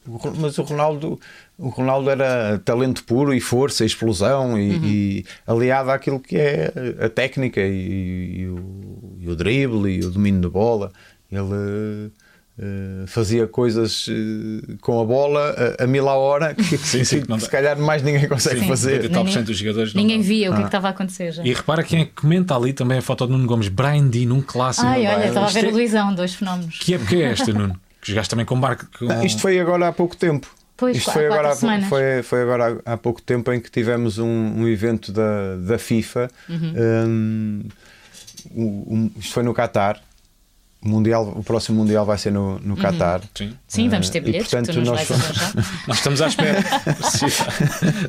o- mas o Ronaldo, o Ronaldo era talento puro e força, explosão, e, Uhum. e aliado àquilo que é a técnica e, e o, e o drible e o domínio da bola. Ele fazia coisas eh, com a bola a, a mil a hora que, Sim, sim, que se calhar mais ninguém consegue Sim. fazer. 80 tal por Ninguém- dos jogadores Ninguém via o que é que Ah. estava a acontecer já. E repara quem é que comenta ali também a foto de Nuno Gomes, Brian Dean, um clássico. Ai, olha, estava a ver é- a Luizão, dois fenómenos. Que época é esta, Nuno? Que jogaste também com barco. Com... Não, isto foi agora há pouco tempo. Pois, Isto foi agora, há, foi, foi agora há há pouco tempo em que tivemos um, um evento da, da FIFA. Uhum. Um, o- um- isto foi no Qatar. O, mundial, o próximo Mundial vai ser no, no Qatar. Sim. Sim, vamos Eh, ter e, bilhetes portanto, tu nos nós fomos-. Nós estamos à espera.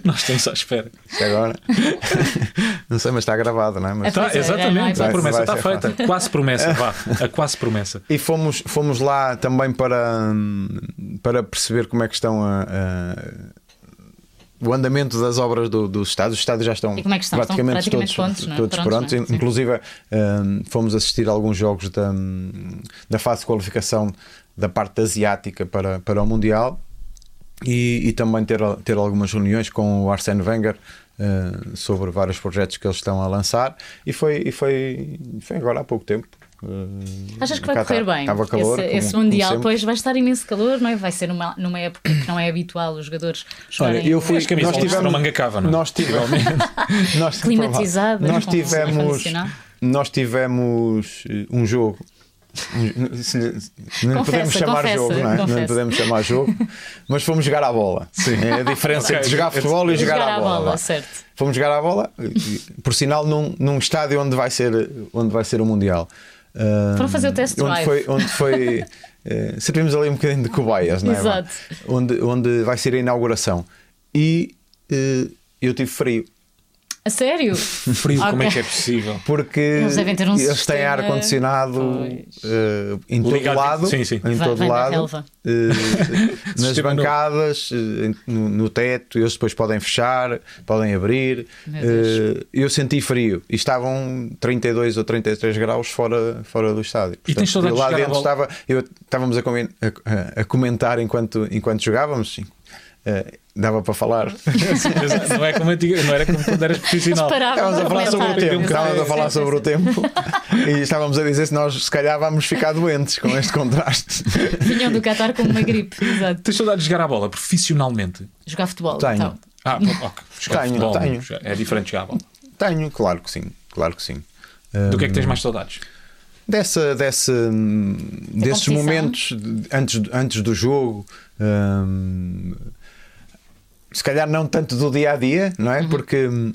Nós estamos à espera. Isto agora. não sei, mas está gravado, não é? Mas- É Tá, Pois é, já não exatamente, é a fácil. promessa Vai está feita. Quase promessa, vá. A quase promessa. E fomos, fomos lá também para, hum, para perceber como é que estão a- a- o andamento das obras do, dos estádios. Os estádios já estão, é estão? Estão praticamente, praticamente todos, prontos, é? todos Prontos, prontos. é? Inclusive, hum, fomos assistir a alguns jogos da, da fase de qualificação da parte asiática para, para o Mundial e, e também ter, ter algumas reuniões com o Arsene Wenger uh, sobre vários projetos que eles estão a lançar e foi, e foi, foi agora há pouco tempo. Uh, Achas que vai cá correr está- bem? Calor. esse, como- esse Mundial, sempre. pois vai estar imenso calor, não é? Vai ser numa, numa época que não é habitual os jogadores Olha, jogarem. eu fui. As camisolas nós tivemos, serão manga cava, não é? Nós tivemos. nós, Climatizadas, Nós tivemos. Nós tivemos eh, um jogo. Não Confessa, podemos chamar confessa, jogo, não é? Não podemos chamar jogo, mas fomos jogar à bola. É a diferença entre jogar futebol e jogar, à bola. vá. certo. Fomos jogar à bola, por sinal, num, num estádio onde vai ser, onde vai ser o Mundial. Foram fazer o test onde drive. foi, onde foi eh, servimos ali um bocadinho de cobaias, não é? Exato. Onde, onde vai ser a inauguração. E eh, eu tive frio. A sério? Frio, como é que é possível? Porque Eles devem ter um eles têm sistema- ar-condicionado Pois. eh, em todo Ligado- lado, sim, sim. em Vai- todo vai lado, eh, nas Sistema bancadas, eh, no, no teto, eles depois podem fechar, podem abrir. Eu senti frio e estavam 32 ou 33 graus fora, fora do estádio. E tens eu lá de dentro estava, eu, estávamos a, comen- a- a- a comentar enquanto, enquanto jogávamos. sim. Eh, dava para falar. Não, é como antiga, não era como quando eras profissional. Estávamos a falar sobre o tempo, estávamos a falar sobre o tempo e estávamos a dizer se nós se calhar vamos ficar doentes com este contraste. Vinham do Qatar com uma gripe. Exato. Tens saudades de jogar a bola profissionalmente? Jogar futebol. Tenho. Então. Ah, ok. Jogar Tenho, futebol, tenho. É diferente de jogar a bola. Tenho, claro que sim, claro que sim. Do que é que tens mais saudades? Dessa, dessa, desses competição? momentos antes, antes do jogo, hum, se calhar não tanto do dia a dia, não Uhum. é? Porque hum,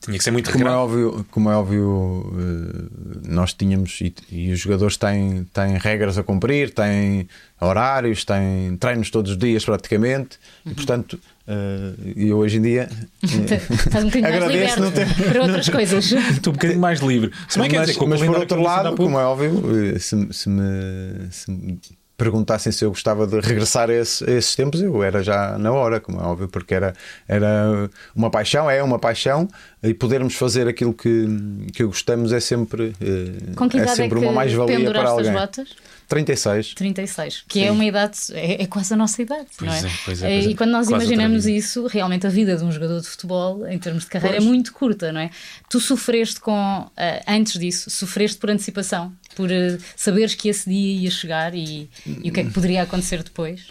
Tinha que ser muito como é óbvio, como é óbvio eh, nós tínhamos e, e os jogadores têm, têm regras a cumprir, têm horários, têm treinos todos os dias praticamente, Uhum. e portanto eh, eu hoje em dia eh, Estás um bocadinho mais Agradeço não liberto para outras coisas. Estou um bocadinho mais livre. Se bem quer mas, dizer, mas por outro lado, como é óbvio, se, se me, se me perguntassem se eu gostava de regressar a, esse- a esses tempos, eu era já na hora, como é óbvio, porque era, era uma paixão, é uma paixão, e podermos fazer aquilo que, que gostamos é sempre, eh, é é, sempre que uma mais-valia para alguém. botas? 36. 36, que Sim. é uma idade, é, é quase a nossa idade, Pois não é? é, pois é, pois é. E quando nós Quase imaginamos isso, realmente a vida de um jogador de futebol, em termos de carreira, Pois. é muito curta, não é? Tu sofreste com, ah, antes disso, sofreste por antecipação, por ah, saberes que esse dia ia chegar e, e o que é que poderia acontecer depois?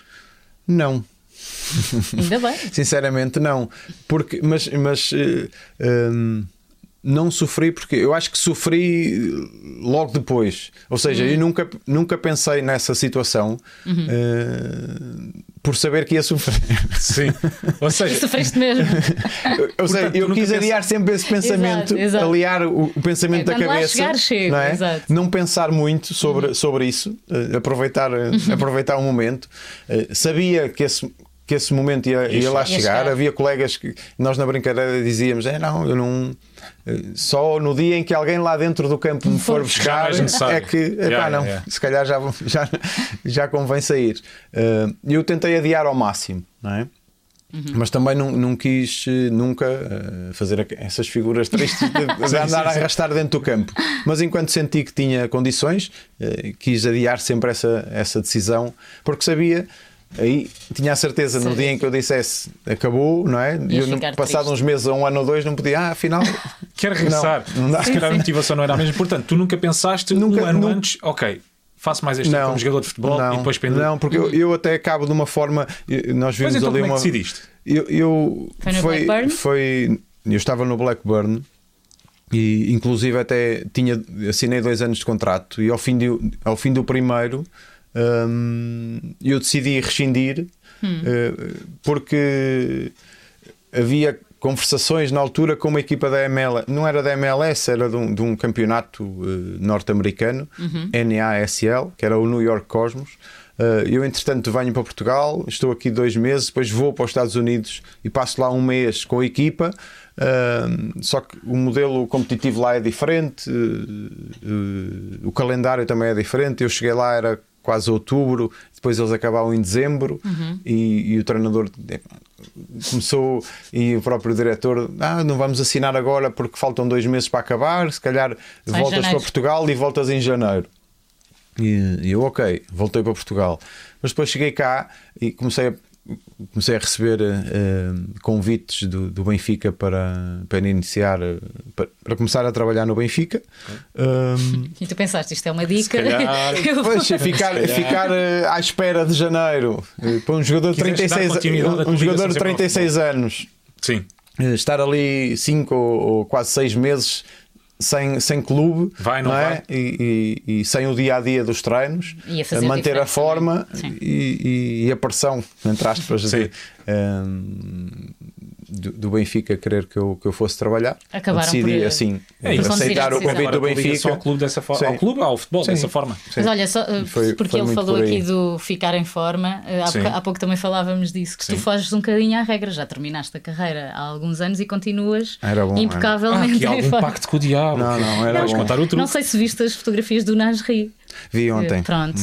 Não, Ainda bem. Sinceramente, não. Porque, mas mas eh, hum, não sofri porque eu acho que sofri logo depois. Ou seja, eu nunca, nunca pensei nessa situação eh, por saber que ia sofrer. Sim. Ou E seja, sofreste mesmo. Ou seja, Portanto, eu quis pensa- aliar sempre esse pensamento, Exato, exato. aliar o, o pensamento É, da cabeça, chegar, chego, não, é? exato. não pensar muito sobre, Uhum. sobre isso, eh, aproveitar, eh, aproveitar o momento. Eh, sabia que esse que esse momento ia, ia lá Ia chegar. chegar. Havia colegas que nós na brincadeira dizíamos: é não, eu não. eh, Só no dia em que alguém lá dentro do campo me for buscar é é que, epá, Yeah, não, yeah. se calhar já, já, já convém sair. Eh, eu tentei adiar ao máximo, não é? Mas também não, não quis eh, nunca eh, fazer essas figuras tristes de, de Sim, andar sim, a sim. arrastar dentro do campo. Mas enquanto senti que tinha condições, eh, quis adiar sempre essa, essa decisão, porque sabia. Aí tinha a certeza no Sim. dia em que eu dissesse acabou, não é? E eu, não- passado triste. uns meses ou um ano ou dois, não podia, ah, afinal. quer regressar. Não, não dá. Se calhar a motivação não era a mesma. Portanto, tu nunca pensaste Nunca- um ano nu- antes, ok, faço mais este ano como jogador de futebol não, e depois penduro. Não, porque eu, eu até acabo de uma forma. Nós vimos então ali como é uma. que decidiste? Eu, eu Foi no foi, Blackburn? foi- eu estava no Blackburn e inclusive até tinha assinei dois anos de contrato e ao fim, do ao fim do primeiro hum, eu decidi rescindir eh, porque havia conversações na altura com uma equipa da MLS, não era da MLS, era de um, de um campeonato eh, norte-americano, NASL, que era o New York Cosmos. Eh, eu, entretanto, venho para Portugal, estou aqui dois meses, depois vou para os Estados Unidos e passo lá um mês com a equipa. eh, só que o modelo competitivo lá é diferente, o calendário também é diferente. Eu cheguei lá, era quase outubro, depois eles acabavam em dezembro e, e o treinador começou e o próprio diretor ah, não vamos assinar agora porque faltam dois meses para acabar, se calhar Só voltas para Portugal e voltas em janeiro. E, e eu, ok, voltei para Portugal. Mas depois cheguei cá e comecei a, comecei a receber eh, convites do, do Benfica para, para iniciar, para, para começar a trabalhar no Benfica. Um, E tu pensaste, isto é uma dica. calhar- Eu vou- Pois, ficar, ficar eh, à espera de janeiro para um jogador de Quiseste dar 36, continuidade à tua um vida jogador de sem ser 36 anos Sim. estar ali 5 ou, ou quase 6 meses sem, sem clube Vai, não é? vai? E, e- e sem o dia a dia dos treinos, Ia fazer a manter a forma não é? Sim. e, e- e a pressão, entre aspas, Sim. de, ehm, do, do Benfica querer que eu, que eu fosse trabalhar. Acabaram decidi por- assim É aceitar o convite do tu Benfica. ao clube dessa forma, ao clube, ao futebol Sim. dessa forma. Sim. Mas olha, só, Foi- porque foi ele falou por aqui do ficar em forma, uh, há, pouco, há pouco também falávamos disso, que tu Sim. foges um bocadinho à regra, já terminaste a carreira há alguns anos e continuas Era bom, era. Ah, impecavelmente aqui há em algum forma. pacto com o diabo. Não, não, era Vamos bom. contar o truque. Não sei se viste as fotografias do Nasri. Vi ontem. Pronto.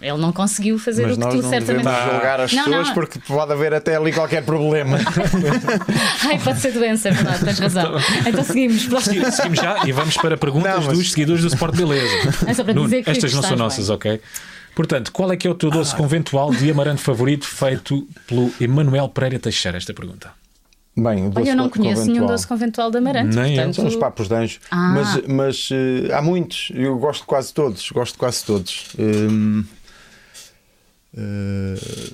Ele não conseguiu fazer Mas o que nós tu não certamente. devemos julgar as Não, pessoas não. porque pode haver até ali qualquer problema. Ai, pode ser doença, é verdade, tens razão. Então seguimos. Seguimos já e vamos para perguntas Não, mas- dos seguidores do Sport Beleza. É só para Nuno, dizer que estas não são estás nossas, bem. ok? Portanto, qual é que é o teu doce conventual de amaranto favorito feito pelo Emanuel Pereira Teixeira? Esta pergunta. Bem, o doce Olha, eu não conheço nenhum conventual. doce conventual de amaranto. Nem portanto, São os papos de anjo. Ah. Mas, mas eh, há muitos. Eu gosto de quase todos. Gosto de quase todos. Hum,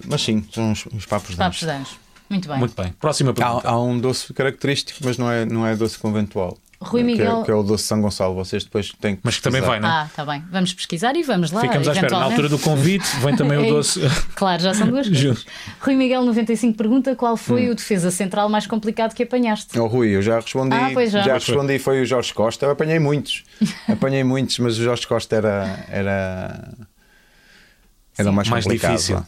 mas sim, são os, os papos de Papos de anjo. Muito bem. Muito bem. Próxima pergunta. Há, há um doce característico, mas não é, não é doce conventual. Rui Que é- Miguel- Que é, o doce de São Gonçalo. Vocês depois têm que. Mas que também vai, não é? Ah, está bem. Vamos pesquisar e vamos lá. Ficamos à espera. Na altura do convite, vem também É o doce. Claro, já são duas coisas. Rui Miguel 95 pergunta qual Hum. foi o defesa central mais complicado que apanhaste. Oh, Rui, eu já respondi. Ah, pois já. respondi, foi o Jorge Costa. Eu apanhei muitos. apanhei muitos, mas o Jorge Costa era. Era, era Sim. mais, Mais difícil.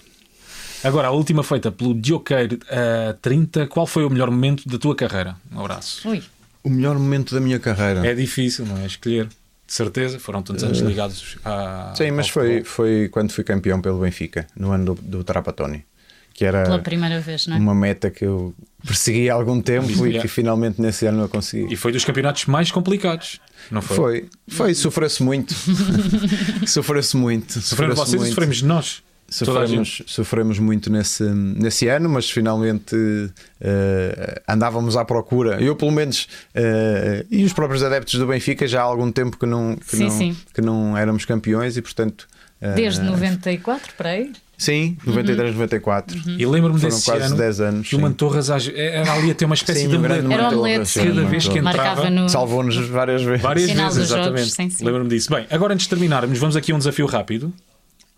Agora, a última feita pelo Dioqueiro uh, 30. Qual foi o melhor momento da tua carreira? Um abraço. Ui, O melhor momento da minha carreira. É difícil, não é? Escolher. De certeza, foram tantos anos ligados a. Sim, mas ao foi, foi quando fui campeão pelo Benfica, no ano do, do Trapatoni, que pela era primeira vez, não é? uma meta que eu persegui há algum tempo e que finalmente nesse ano eu consegui. E foi dos campeonatos mais complicados, não foi? Foi, foi, sofreu-se muito. sofreu-se muito. Sofreram sofreu-se vocês e muito. sofremos nós. Sofremos, sofremos muito nesse, nesse ano, mas finalmente eh, andávamos à procura. Eu, pelo menos, eh, e os próprios adeptos do Benfica, já há algum tempo que não, que Sim, não, sim. Que não éramos campeões e, portanto. eh, Desde 94, para aí. Sim, 93, 94. E lembro-me desse quase ano 10 anos. que o. Mantorras era ali a ter uma espécie Sim, de um grande amuleto. Era o Mantorras, amuleto, Cada vez que entrava- no. Salvou-nos várias vezes. Várias Final vezes, exatamente. Lembro-me disso. Bem, agora antes de terminarmos, vamos aqui a um desafio rápido.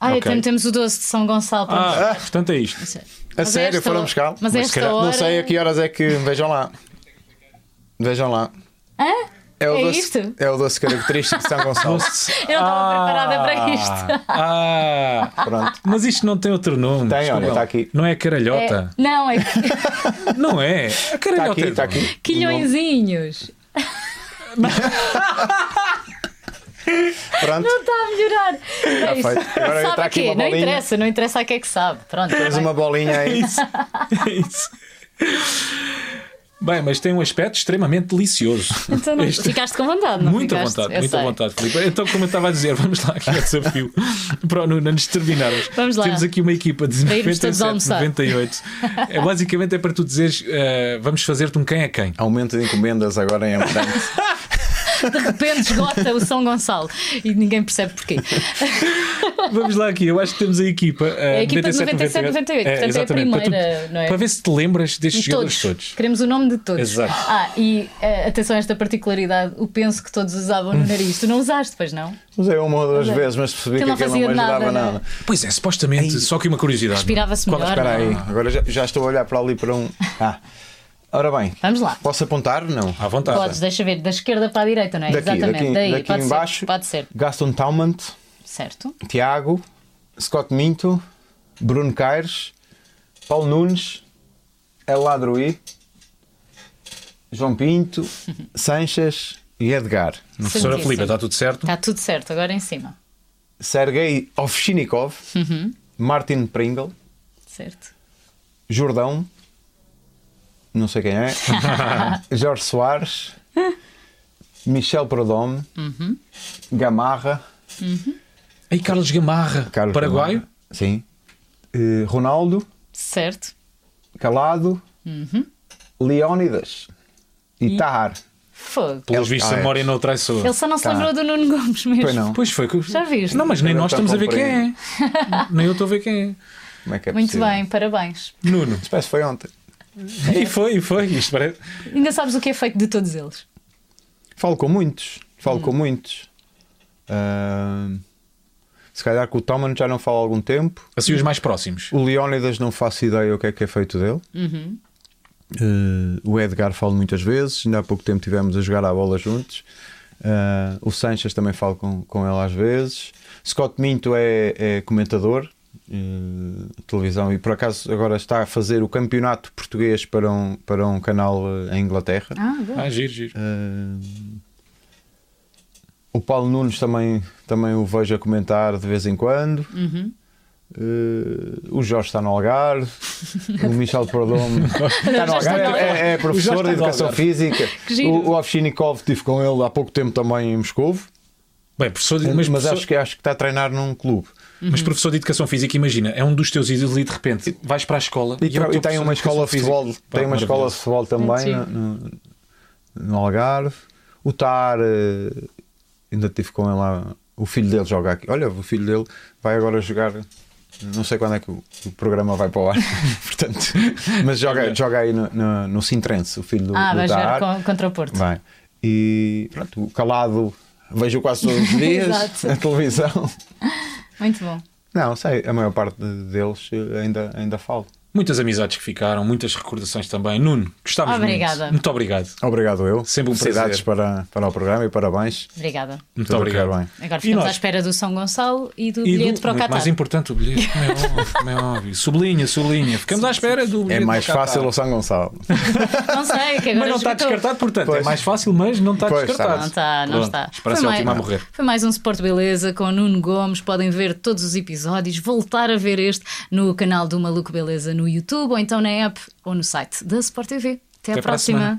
Ah, Ok. então temos o doce de São Gonçalo para Ah, portanto é isto. Mas A sério, esta- foram buscar? Mas Mas esta calhar- hora. Não sei a que horas é que. Vejam lá. Vejam lá. Hã? É o, É doce, isto? é o doce característico de São Gonçalo. Eu não estava preparada para isto. Ah, Pronto. mas isto não tem outro nome. Tem, desculpa olha, está aqui. Não é É, caralhota. não, é Não é. A Está caralhota aqui, é está onde? aqui. quilhõezinhos. Pronto. Não está a melhorar. É isto. feito. Agora sabe a aqui quê? uma Não interessa, não interessa a que é que sabe. Pronto. Tens tá uma bem. bolinha aí. É isso. Bem, mas tem um aspecto extremamente delicioso. Então não, Este- ficaste com vontade, não Muita ficaste? vontade, muita sei. vontade, Filipe. Então, como eu estava a dizer, vamos lá aqui ao desafio para o Nuno, antes de terminarmos. Vamos lá. Temos aqui uma equipa de Para irmos todos 97, almoçar. 98. É, basicamente é para tu dizeres: eh, vamos fazer-te um quem é quem. Aumento de encomendas agora em Amarante. De repente esgota o São Gonçalo e ninguém percebe porquê. Vamos lá aqui, eu acho que temos a equipa. eh, É a equipa de 97, 98, portanto é a exatamente, para tu- primeira, não é? Para ver se te lembras destes De jogadores todos. todos. Queremos o nome de todos. Exato. Ah, e eh, atenção a esta particularidade: o penso que todos usavam no nariz. Tu não usaste, pois não? Usei uma ou duas é. vezes, mas percebi Que aquilo não me nada, ajudava não é? nada. Pois é, supostamente, só que uma curiosidade. Respirava-se Qual- melhor. Espera aí, agora já, já estou a olhar para ali para um. Ah, ora bem, Vamos lá. posso apontar? Não. À vontade. Podes, deixa ver, da esquerda para a direita, não é? Daqui, Exatamente, daqui, daí, daqui pode em baixo. ser. Pode ser, Gaston Taumant, certo? Tiago, Scott Minto, Bruno Caires, Paulo Nunes, El Ladrui, João Pinto, Sanches e Edgar. Professora. Filipe, está tudo certo? Está tudo certo, agora em cima. Sergei Ovchinikov, Uhum. Martin Pringle, Certo. Jordão, não sei quem é, Jorge Soares, Michel Prodome, Uhum. Gamarra, Aí Carlos Gamarra, Carlos paraguaio. Gamarra, sim, eh, Ronaldo, Certo. Calado, Uhum. Leónidas e Tahar. Fogo. Pelos vistos, a memória não trai sua. Ele só não se Tá. lembrou do Nuno Gomes mesmo. Pois não. Pois foi. que- Já viste? Não, mas nem Eu nós estamos a ver quem é. Nem eu estou a ver quem é. Como é que é Muito possível? bem, parabéns. Nuno. Isso parece que foi ontem. E foi, e foi. Isto parece. Ainda sabes o que é feito de todos eles? Falo com muitos. Falo Hum. com muitos. Ah, se calhar com o Toman já não falo há algum tempo. Assim, os mais próximos. O Leónidas não faço ideia o que é que é feito dele. Uhum. Uh, o Edgar falo muitas vezes, ainda há pouco tempo tivemos a jogar a bola juntos. Uh, o Sanches também falo com, com ele às vezes. Scott Minto é, é comentador uh, televisão e por acaso agora está a fazer o campeonato português para um, para um canal em Inglaterra. Ah, boa. Ah, giro, giro. o Paulo Nunes também, também o vejo a comentar de vez em quando. Uhum. Uh, o Jorge está no Algarve, o Michel Perdomo está no Algarve, é, é professor de Educação Física. O, o Ovchinikov estive com ele há pouco tempo também em Moscou. Bem, professor de, mas, mas, professor... acho, que, acho que está a treinar num clube. Mas professor de Educação Física, imagina, é um dos teus ídolos e de repente vais para a escola e, e, é e tem uma escola de futebol, tem uma escola de futebol também no, no, no, Algarve. O Tar, uh, ainda estive com ele lá. O filho dele joga aqui. Olha, o filho dele vai agora jogar não sei quando é que o, o programa vai para o ar, portanto, mas joga, joga aí no, no, no Sintrense, o filho do, ah, do vai jogar contra o Porto. Vai. E pronto, o calado vejo quase todos os dias na televisão. Muito bom. Não, sei, a maior parte deles ainda, ainda falo. Muitas amizades que ficaram, muitas recordações também. Nuno, gostávamos Obrigada. muito. Muito obrigado. Obrigado eu. Sempre um Felicidades para, para o programa e parabéns. Obrigada. Muito Tudo obrigado. Bem. Agora ficamos à espera do São Gonçalo e do E bilhete do- para o Qatar. mais importante, o bilhete, como é óbvio. Como é óbvio. Sublinha, sublinha. Ficamos à espera do É bilhete mais para o fácil o São Gonçalo. Não sei, que agora Mas não está descartado, portanto. É Pois. mais fácil, mas não está Pois, descartado. Não está, não Pronto, está. Esperança Foi é a última a mais- morrer. Foi mais um Sport Beleza com Nuno Gomes. Podem ver todos os episódios, voltar a ver este no canal do Maluco Beleza no YouTube, ou então na app ou no site da Sport TV. Até, Até à próxima.